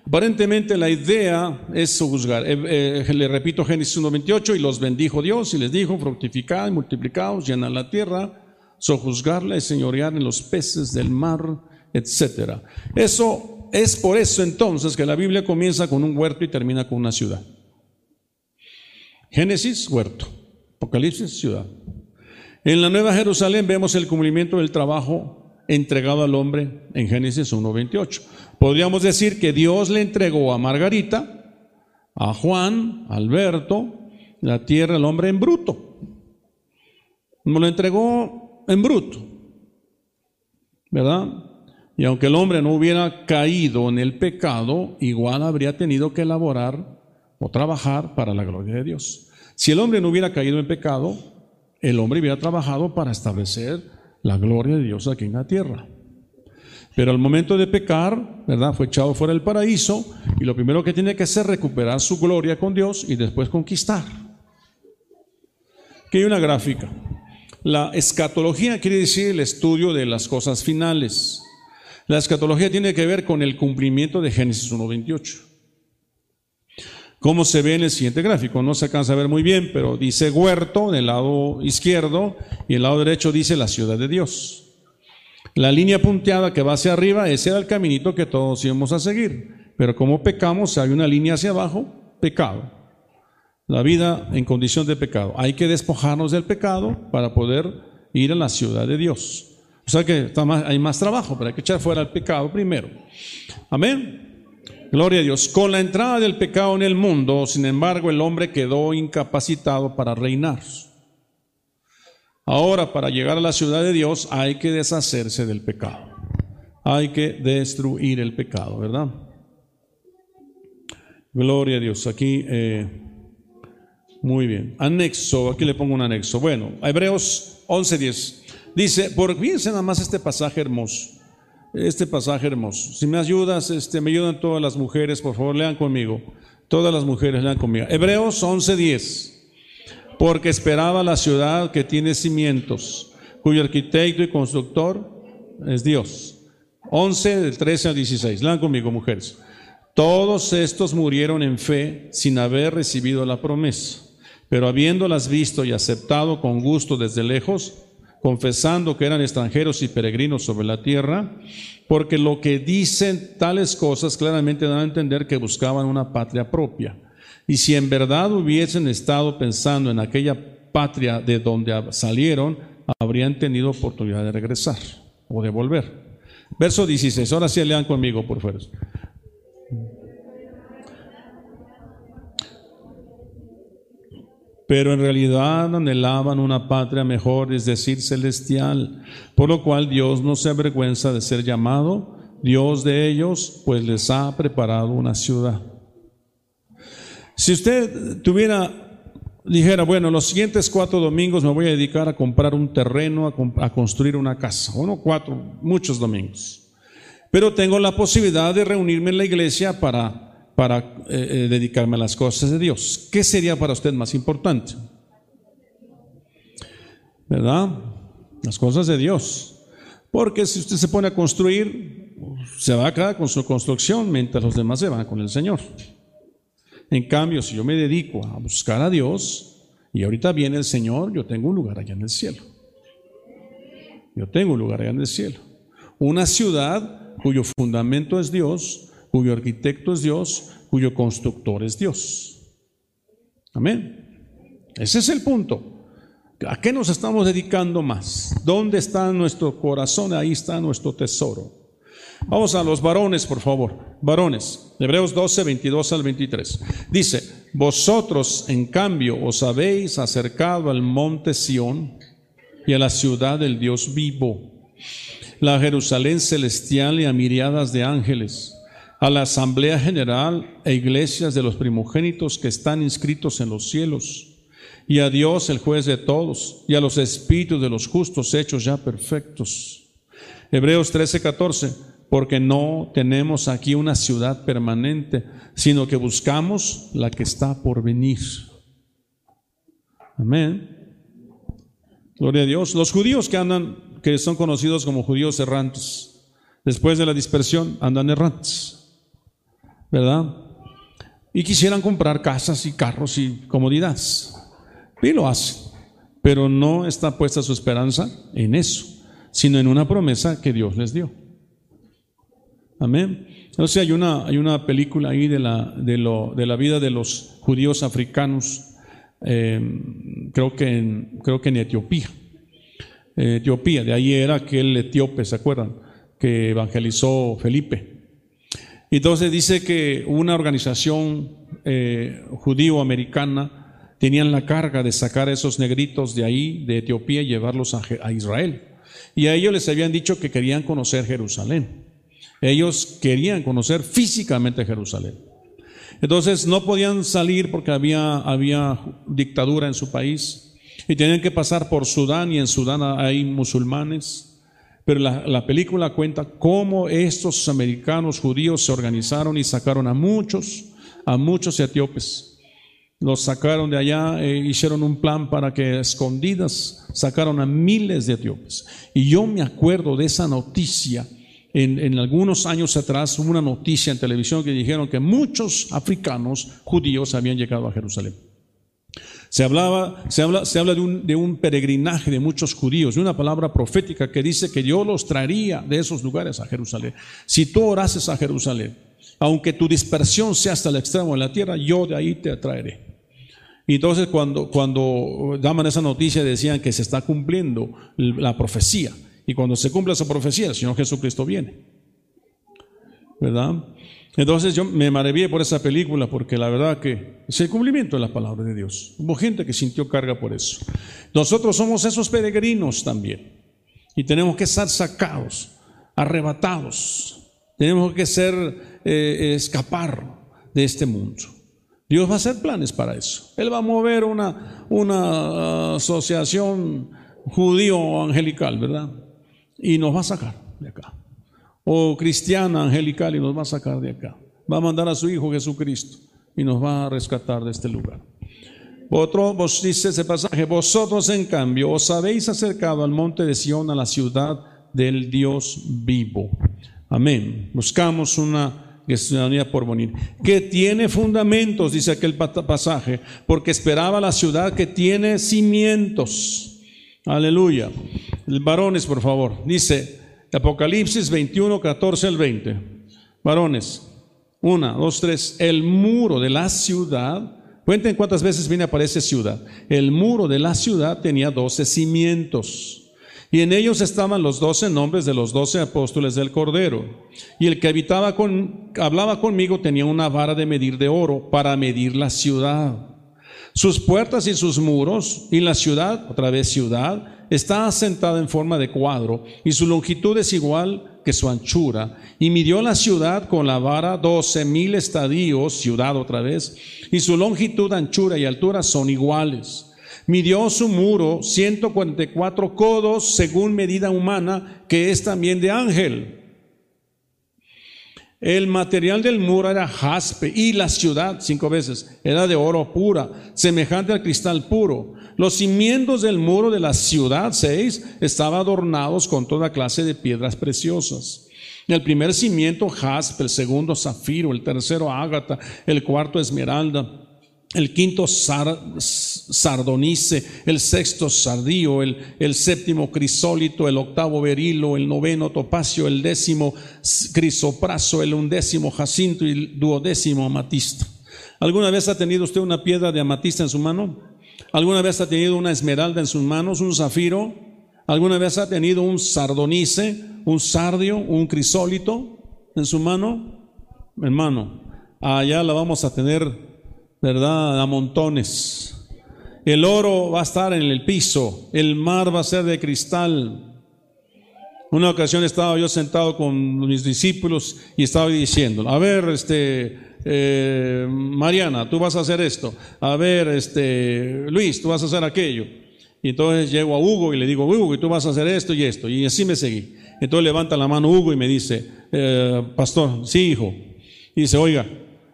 Aparentemente la idea es sojuzgar. Eh, eh, le repito Génesis 1.28, y los bendijo Dios y les dijo, fructificad, multiplicaos, llenad la tierra, sojuzgarla y señorear en los peces del mar, etc. Eso es por eso entonces que la Biblia comienza con un huerto y termina con una ciudad. Génesis, huerto. Apocalipsis, ciudad. En la Nueva Jerusalén vemos el cumplimiento del trabajo entregado al hombre en Génesis 1.28. Podríamos decir que Dios le entregó a Margarita, a Juan, a Alberto, la tierra al hombre en bruto. Me lo entregó en bruto, ¿verdad? Y aunque el hombre no hubiera caído en el pecado, igual habría tenido que elaborar o trabajar para la gloria de Dios. Si el hombre no hubiera caído en pecado, el hombre hubiera trabajado para establecer la gloria de Dios aquí en la tierra. Pero al momento de pecar, ¿verdad? Fue echado fuera del paraíso y lo primero que tiene que hacer es recuperar su gloria con Dios y después conquistar. Aquí hay una gráfica. La escatología quiere decir el estudio de las cosas finales. La escatología tiene que ver con el cumplimiento de Génesis 1.28. ¿Cómo se ve en el siguiente gráfico? No se alcanza a ver muy bien, pero dice huerto en el lado izquierdo y el lado derecho dice la ciudad de Dios. La línea punteada que va hacia arriba, ese era el caminito que todos íbamos a seguir. Pero como pecamos, hay una línea hacia abajo, pecado. La vida en condición de pecado. Hay que despojarnos del pecado para poder ir a la ciudad de Dios. O sea que hay más trabajo, pero hay que echar fuera el pecado primero. Amén. Gloria a Dios. Con la entrada del pecado en el mundo, sin embargo, el hombre quedó incapacitado para reinar. Ahora, para llegar a la ciudad de Dios hay que deshacerse del pecado. Hay que destruir el pecado, ¿verdad? Gloria a Dios. Aquí, eh, muy bien. Anexo, aquí le pongo un anexo. Bueno, Hebreos 11:10. Dice, por fíjense nada más este pasaje hermoso. Este pasaje hermoso. Si me ayudas, este, me ayudan todas las mujeres, por favor, lean conmigo. Todas las mujeres lean conmigo. Hebreos 11:10 porque esperaba la ciudad que tiene cimientos, cuyo arquitecto y constructor es Dios. 11 del 13 al 16. Lean conmigo, mujeres. Todos estos murieron en fe sin haber recibido la promesa, pero habiéndolas visto y aceptado con gusto desde lejos, confesando que eran extranjeros y peregrinos sobre la tierra, porque lo que dicen tales cosas claramente dan a entender que buscaban una patria propia. Y si en verdad hubiesen estado pensando en aquella patria de donde salieron, habrían tenido oportunidad de regresar o de volver. Verso 16, ahora sí lean conmigo, por favor. Pero en realidad anhelaban una patria mejor, es decir, celestial, por lo cual Dios no se avergüenza de ser llamado Dios de ellos, pues les ha preparado una ciudad. Si usted tuviera, dijera, bueno, los siguientes cuatro domingos me voy a dedicar a comprar un terreno, a, construir una casa, uno, cuatro, muchos domingos. Pero tengo la posibilidad de reunirme en la iglesia para, para eh, eh, dedicarme a las cosas de Dios. ¿Qué sería para usted más importante? ¿Verdad? Las cosas de Dios. Porque si usted se pone a construir, se va a quedar con su construcción mientras los demás se van con el Señor. En cambio, si yo me dedico a buscar a Dios y ahorita viene el Señor, yo tengo un lugar allá en el cielo. Yo tengo un lugar allá en el cielo. Una ciudad cuyo fundamento es Dios, cuyo arquitecto es Dios, cuyo constructor es Dios. Amén. Ese es el punto. ¿A qué nos estamos dedicando más? ¿Dónde está nuestro corazón? Ahí está nuestro tesoro. Vamos a los varones, por favor. Varones, Hebreos 12, 22 al 23. Dice, vosotros en cambio os habéis acercado al monte Sión y a la ciudad del Dios vivo, la Jerusalén celestial y a miriadas de ángeles, a la asamblea general e iglesias de los primogénitos que están inscritos en los cielos, y a Dios el juez de todos, y a los espíritus de los justos hechos ya perfectos. Hebreos 13, 14 porque no tenemos aquí una ciudad permanente, sino que buscamos la que está por venir. Amén. Gloria a Dios. Los judíos que andan, que son conocidos como judíos errantes, después de la dispersión, andan errantes. ¿Verdad? Y quisieran comprar casas y carros y comodidades. Y lo hacen. Pero no está puesta su esperanza en eso, sino en una promesa que Dios les dio. Amén. Entonces hay una, hay una película ahí de la, de, lo, de la vida de los judíos africanos, eh, creo, que en, creo que en Etiopía. Etiopía, de ahí era aquel etíope, ¿se acuerdan? Que evangelizó Felipe. Entonces dice que una organización eh, judío-americana tenían la carga de sacar a esos negritos de ahí, de Etiopía, y llevarlos a, a Israel. Y a ellos les habían dicho que querían conocer Jerusalén. Ellos querían conocer físicamente Jerusalén. Entonces no podían salir porque había, había dictadura en su país y tenían que pasar por Sudán y en Sudán hay musulmanes. Pero la, la, película cuenta cómo estos americanos judíos se organizaron y sacaron a muchos, a muchos etíopes. Los sacaron de allá, e hicieron un plan para que escondidas sacaron a miles de etíopes. Y yo me acuerdo de esa noticia en, algunos años atrás hubo una noticia en televisión que dijeron que muchos africanos judíos habían llegado a Jerusalén. Se, hablaba, se habla, se habla de, un, peregrinaje de muchos judíos, de una palabra profética que dice que Dios los traería de esos lugares a Jerusalén. Si tú orases a Jerusalén, aunque tu dispersión sea hasta el extremo de la tierra, yo de ahí te atraeré. Y entonces cuando, cuando daban esa noticia decían que se está cumpliendo la profecía. Y cuando se cumple esa profecía, el Señor Jesucristo viene. ¿Verdad? Entonces yo me maravillé por esa película porque la verdad que es el cumplimiento de la palabra de Dios. Hubo gente que sintió carga por eso. Nosotros somos esos peregrinos también. Y tenemos que ser sacados, arrebatados. Tenemos que ser, eh, escapar de este mundo. Dios va a hacer planes para eso. Él va a mover una, una asociación judío angelical, ¿verdad? y nos va a sacar de acá. O cristiana angelical y nos va a sacar de acá. Va a mandar a su Hijo Jesucristo y nos va a rescatar de este lugar. Otro, vos dice ese pasaje, vosotros en cambio os habéis acercado al monte de Sión, a la ciudad del Dios vivo. Amén. Buscamos una ciudadanía por bonita, que tiene fundamentos, dice aquel pasaje, porque esperaba la ciudad que tiene cimientos. Aleluya. Varones, por favor. Dice Apocalipsis 21, 14 al 20. Varones. Una, dos, tres. El muro de la ciudad. Cuenten cuántas veces viene aparece ciudad. El muro de la ciudad tenía doce cimientos. Y en ellos estaban los doce nombres de los doce apóstoles del Cordero. Y el que habitaba con, hablaba conmigo tenía una vara de medir de oro para medir la ciudad. Sus puertas y sus muros y la ciudad, otra vez ciudad, está asentada en forma de cuadro y su longitud es igual que su anchura. Y midió la ciudad con la vara doce mil estadios, ciudad otra vez, y su longitud, anchura y altura son iguales. Midió su muro 144 codos según medida humana, que es también de ángel. El material del muro era jaspe y la ciudad, cinco veces, era de oro pura, semejante al cristal puro. Los cimientos del muro de la ciudad, seis, estaban adornados con toda clase de piedras preciosas. El primer cimiento, jaspe, el segundo, zafiro, el tercero, ágata, el cuarto, esmeralda, el quinto sardonice, el sexto sardío, el, el, séptimo crisólito, el octavo berilo, el noveno topacio, el décimo crisopraso, el undécimo jacinto y el duodécimo amatista. ¿Alguna vez ha tenido usted una piedra de amatista en su mano? ¿Alguna vez ha tenido una esmeralda en sus manos, un zafiro? ¿Alguna vez ha tenido un sardonice, un sardio, un crisólito en su mano? Hermano, allá la vamos a tener, ¿verdad? A montones. El oro va a estar en el piso, el mar va a ser de cristal. Una ocasión estaba yo sentado con mis discípulos y estaba diciendo, a ver, este, eh, Mariana, tú vas a hacer esto, a ver, este, Luis, tú vas a hacer aquello. Y entonces llego a Hugo y le digo, Hugo, y tú vas a hacer esto y esto. Y así me seguí. Entonces levanta la mano Hugo y me dice, eh, pastor, sí, hijo. Y dice, oiga,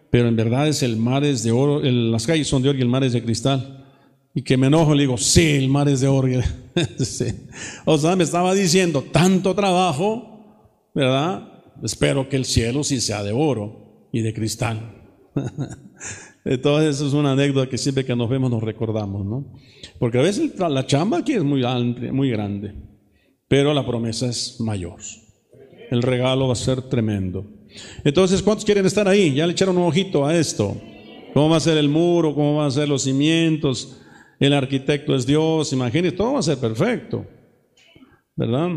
pero en verdad es el mar es de oro, las calles son de oro y el mar es de cristal. Y que me enojo, le digo, sí, el mar es de oro. *laughs* O sea, me estaba diciendo, tanto trabajo, ¿verdad? Espero que el cielo sí sea de oro. y de cristal. *laughs* Entonces, eso es una anécdota que siempre que nos vemos nos recordamos, ¿no? Porque a veces la chamba aquí es muy, muy grande, pero la promesa es mayor. El regalo va a ser tremendo. Entonces, ¿cuántos quieren estar ahí? Ya le echaron un ojito a esto. ¿Cómo va a ser el muro? ¿Cómo van a ser los cimientos? El arquitecto es Dios, imagínense, todo va a ser perfecto. ¿Verdad?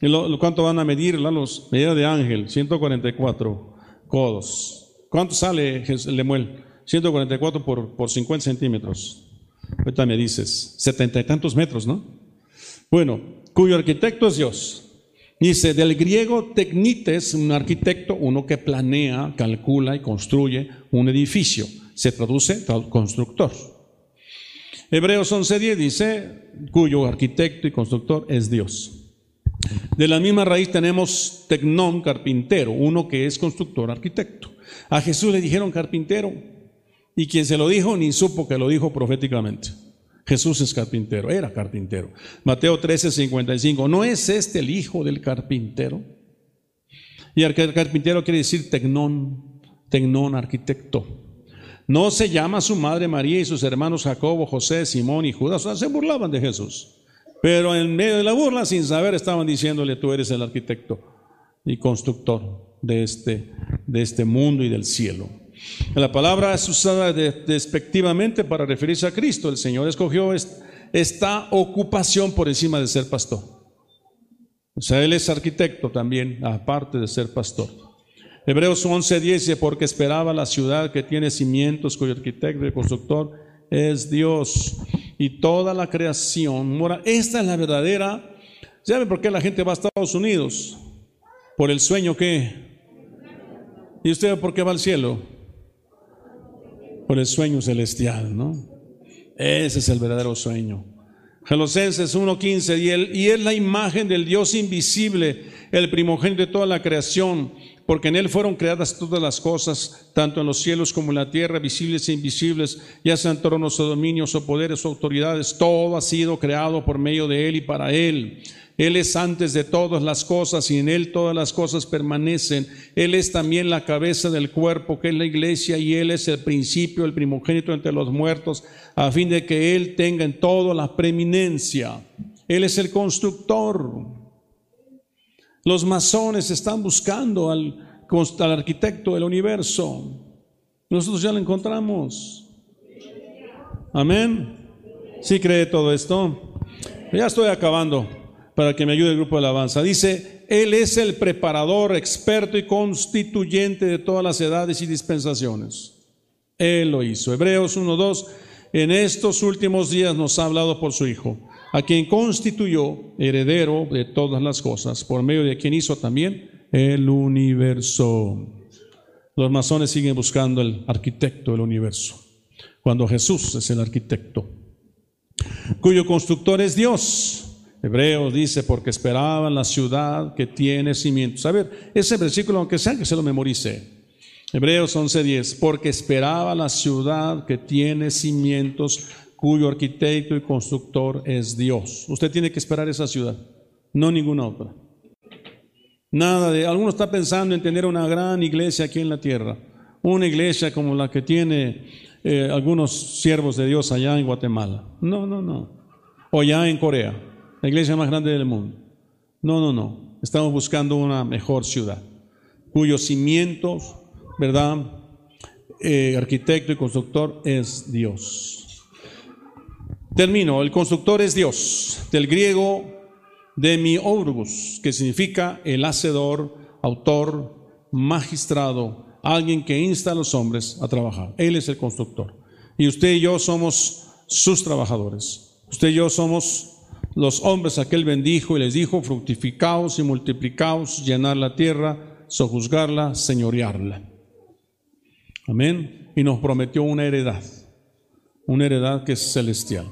¿Y lo, cuánto van a medir? Los medidas de ángel, 144 codos. ¿Cuánto sale Lemuel? 144 por, por 50 centímetros. Ahorita me dices, setenta y tantos metros, ¿no? Bueno, cuyo arquitecto es Dios. Dice, del griego tecnites, un arquitecto, uno que planea, calcula y construye un edificio. Se traduce constructor. Hebreos 11.10 dice, cuyo arquitecto y constructor es Dios. De la misma raíz tenemos tecnón, carpintero, uno que es constructor, arquitecto. A Jesús le dijeron carpintero, y quien se lo dijo ni supo que lo dijo proféticamente. Jesús es carpintero, era carpintero. Mateo 13, 55. ¿No es este el hijo del carpintero? Y el carpintero quiere decir tecnón, tecnón, arquitecto. No se llama su madre María y sus hermanos Jacobo, José, Simón y Judas. O sea, se burlaban de Jesús. Pero en medio de la burla, sin saber, estaban diciéndole, tú eres el arquitecto y constructor de este, de este mundo y del cielo. La palabra es usada despectivamente para referirse a Cristo. El Señor escogió esta ocupación por encima de ser pastor. O sea, Él es arquitecto también, aparte de ser pastor. Hebreos 11:10 dice, porque esperaba la ciudad que tiene cimientos, cuyo arquitecto y constructor es Dios. Y toda la creación mora. Esta es la verdadera. ¿Sabe por qué la gente va a Estados Unidos? Por el sueño que. ¿Y usted por qué va al cielo? Por el sueño celestial, ¿no? Ese es el verdadero sueño. Colosenses 1.15, y, y es la imagen del Dios invisible, el primogénito de toda la creación, porque en Él fueron creadas todas las cosas, tanto en los cielos como en la tierra, visibles e invisibles, ya sean tronos o dominios o poderes o autoridades, todo ha sido creado por medio de Él y para Él. Él es antes de todas las cosas y en Él todas las cosas permanecen. Él es también la cabeza del cuerpo que es la iglesia y Él es el principio, el primogénito entre los muertos, a fin de que Él tenga en todo la preeminencia. Él es el constructor. Los masones están buscando al, al arquitecto del universo. Nosotros ya lo encontramos. Amén. ¿Sí cree todo esto? Ya estoy acabando para que me ayude el grupo de alabanza. Dice, Él es el preparador, experto y constituyente de todas las edades y dispensaciones. Él lo hizo. Hebreos 1.2, en estos últimos días nos ha hablado por su Hijo, a quien constituyó heredero de todas las cosas, por medio de quien hizo también el universo. Los masones siguen buscando el arquitecto del universo, cuando Jesús es el arquitecto, cuyo constructor es Dios Hebreos dice, porque esperaban la ciudad que tiene cimientos. A ver, ese versículo, aunque sea que se lo memorice. Hebreos 11:10, porque esperaba la ciudad que tiene cimientos, cuyo arquitecto y constructor es Dios. Usted tiene que esperar esa ciudad, no ninguna otra. Nada de, alguno está pensando en tener una gran iglesia aquí en la tierra, una iglesia como la que tiene eh, algunos siervos de Dios allá en Guatemala. No, no, no. O ya en Corea la iglesia más grande del mundo. No, no, no. Estamos buscando una mejor ciudad, cuyos cimientos, ¿verdad? Eh, arquitecto y constructor es Dios. Termino. El constructor es Dios. Del griego demiurgus, que significa el hacedor, autor, magistrado, alguien que insta a los hombres a trabajar. Él es el constructor. Y usted y yo somos sus trabajadores. Usted y yo somos los hombres aquel bendijo y les dijo, fructificaos y multiplicaos, llenar la tierra, sojuzgarla, señorearla. Amén. Y nos prometió una heredad, una heredad que es celestial.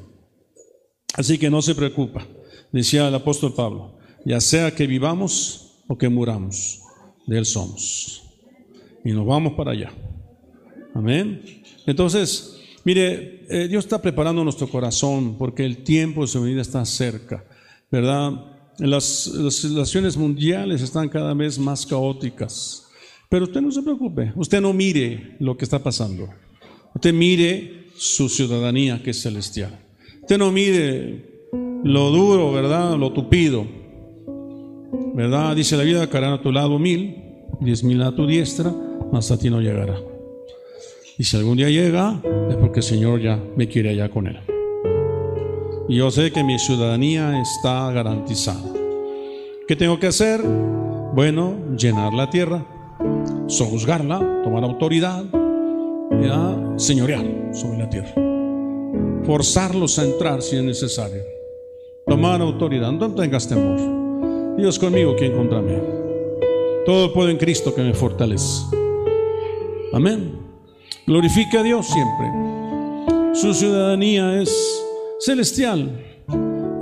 Así que no se preocupa, decía el apóstol Pablo, ya sea que vivamos o que muramos, de Él somos. Y nos vamos para allá. Amén. Entonces, Mire, eh, Dios está preparando nuestro corazón porque el tiempo de su venida está cerca, ¿verdad? Las, las situaciones mundiales están cada vez más caóticas. Pero usted no se preocupe, usted no mire lo que está pasando. Usted mire su ciudadanía que es celestial. Usted no mire lo duro, ¿verdad? Lo tupido. ¿Verdad? Dice la vida, caerán a tu lado mil, diez mil a tu diestra, mas a ti no llegará. Y si algún día llega, es porque el Señor ya me quiere allá con él. Y yo sé que mi ciudadanía está garantizada. ¿Qué tengo que hacer? Bueno, llenar la tierra, sojuzgarla, tomar autoridad, señorear sobre la tierra. Forzarlos a entrar si es necesario. Tomar autoridad, no tengas temor. Dios conmigo, quien contra mí. Todo puedo en Cristo que me fortalece. Amén. Glorifique a Dios siempre. Su ciudadanía es celestial.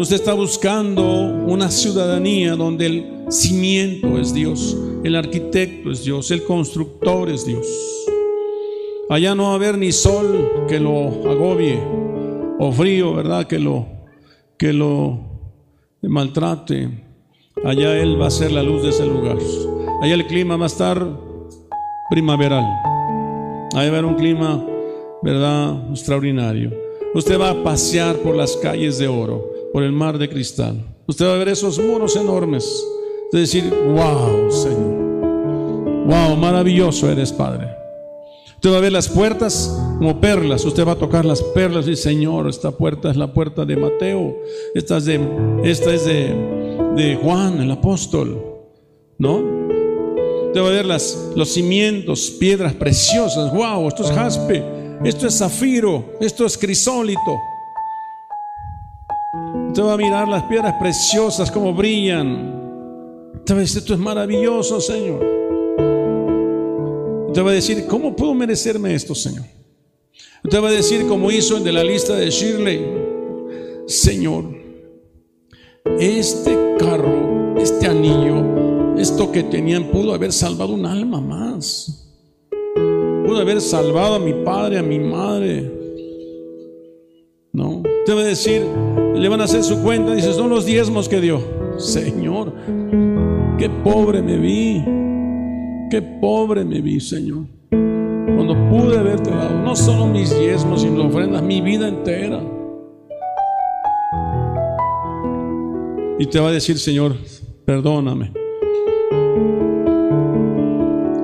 Usted está buscando una ciudadanía donde el cimiento es Dios, el arquitecto es Dios, el constructor es Dios. Allá no va a haber ni sol que lo agobie o frío, ¿verdad? Que lo que lo maltrate. Allá él va a ser la luz de ese lugar. Allá el clima va a estar primaveral. Ahí va a haber un clima, ¿verdad? Extraordinario. Usted va a pasear por las calles de oro, por el mar de cristal. Usted va a ver esos muros enormes. De decir, wow, Señor. Wow, maravilloso eres, Padre. Usted va a ver las puertas como perlas. Usted va a tocar las perlas y Señor, esta puerta es la puerta de Mateo. Esta es de, esta es de, de Juan, el apóstol. ¿No? Usted va a ver los cimientos, piedras preciosas. Wow, esto es jaspe esto es zafiro, esto es crisólito. Usted va a mirar las piedras preciosas como brillan. Usted va a decir, esto es maravilloso, Señor. Usted va a decir, ¿cómo puedo merecerme esto, Señor? Usted va a decir, como hizo el de la lista de Shirley, Señor, este carro, este anillo, esto que tenían pudo haber salvado un alma más pudo haber salvado a mi padre, a mi madre. No, te va a decir, le van a hacer su cuenta, dice, son los diezmos que dio. Señor, qué pobre me vi, qué pobre me vi, Señor. Cuando pude haberte dado no solo mis diezmos, sino ofrendas, mi vida entera. Y te va a decir, Señor, perdóname.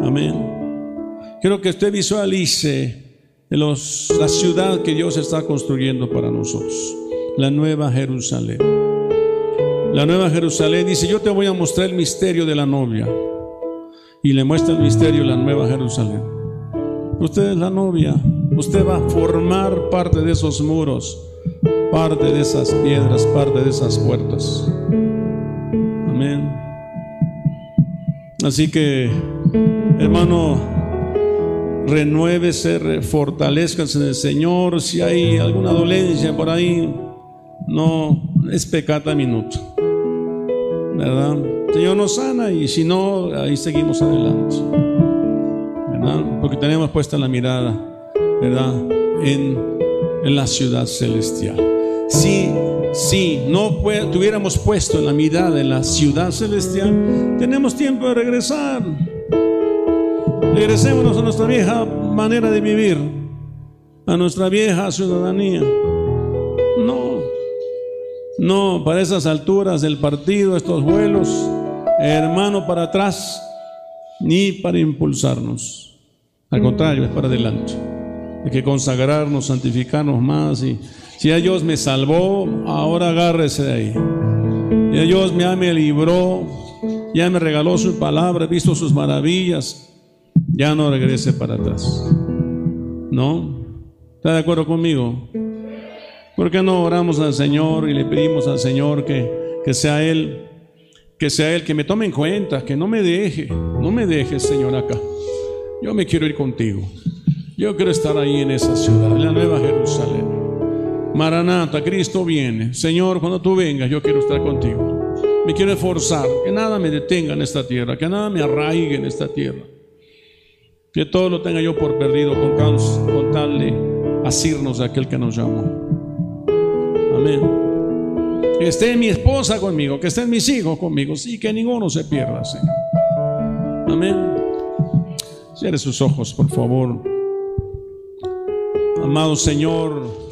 Amén. Quiero que usted visualice la ciudad que Dios está construyendo para nosotros, la nueva Jerusalén. La nueva Jerusalén dice, yo te voy a mostrar el misterio de la novia. Y le muestra el misterio de la nueva Jerusalén. Usted es la novia, usted va a formar parte de esos muros, parte de esas piedras, parte de esas puertas. Así que, hermano, renuévese, fortalezcanse en el Señor. Si hay alguna dolencia por ahí, no es pecata minuto. ¿Verdad? Señor nos sana y si no, ahí seguimos adelante. ¿Verdad? Porque tenemos puesta la mirada, ¿verdad? En, en la ciudad celestial. Si, si no tuviéramos puesto la mirada en la ciudad celestial, tenemos tiempo de regresar. Regresémonos a nuestra vieja manera de vivir, a nuestra vieja ciudadanía. No, no, para esas alturas del partido, estos vuelos, hermano, para atrás, ni para impulsarnos. Al contrario, es para adelante. Hay que consagrarnos, santificarnos más. Y si a Dios me salvó, ahora agárrese de ahí. Y a Dios ya me libró, ya me regaló su palabra, he visto sus maravillas ya no regrese para atrás. ¿No? ¿Está de acuerdo conmigo? ¿Por qué no oramos al Señor y le pedimos al Señor que, que sea Él, que sea Él, que me tome en cuenta, que no me deje, no me deje, Señor, acá. Yo me quiero ir contigo. Yo quiero estar ahí en esa ciudad, en la Nueva Jerusalén. Maranata, Cristo viene. Señor, cuando tú vengas, yo quiero estar contigo. Me quiero esforzar, que nada me detenga en esta tierra, que nada me arraigue en esta tierra. Que todo lo tenga yo por perdido con, con tal de asirnos de aquel que nos llamó. Amén. Que esté mi esposa conmigo, que estén mis hijos conmigo, sí, que ninguno se pierda, Señor. Amén. Cierre sus ojos, por favor. Amado Señor,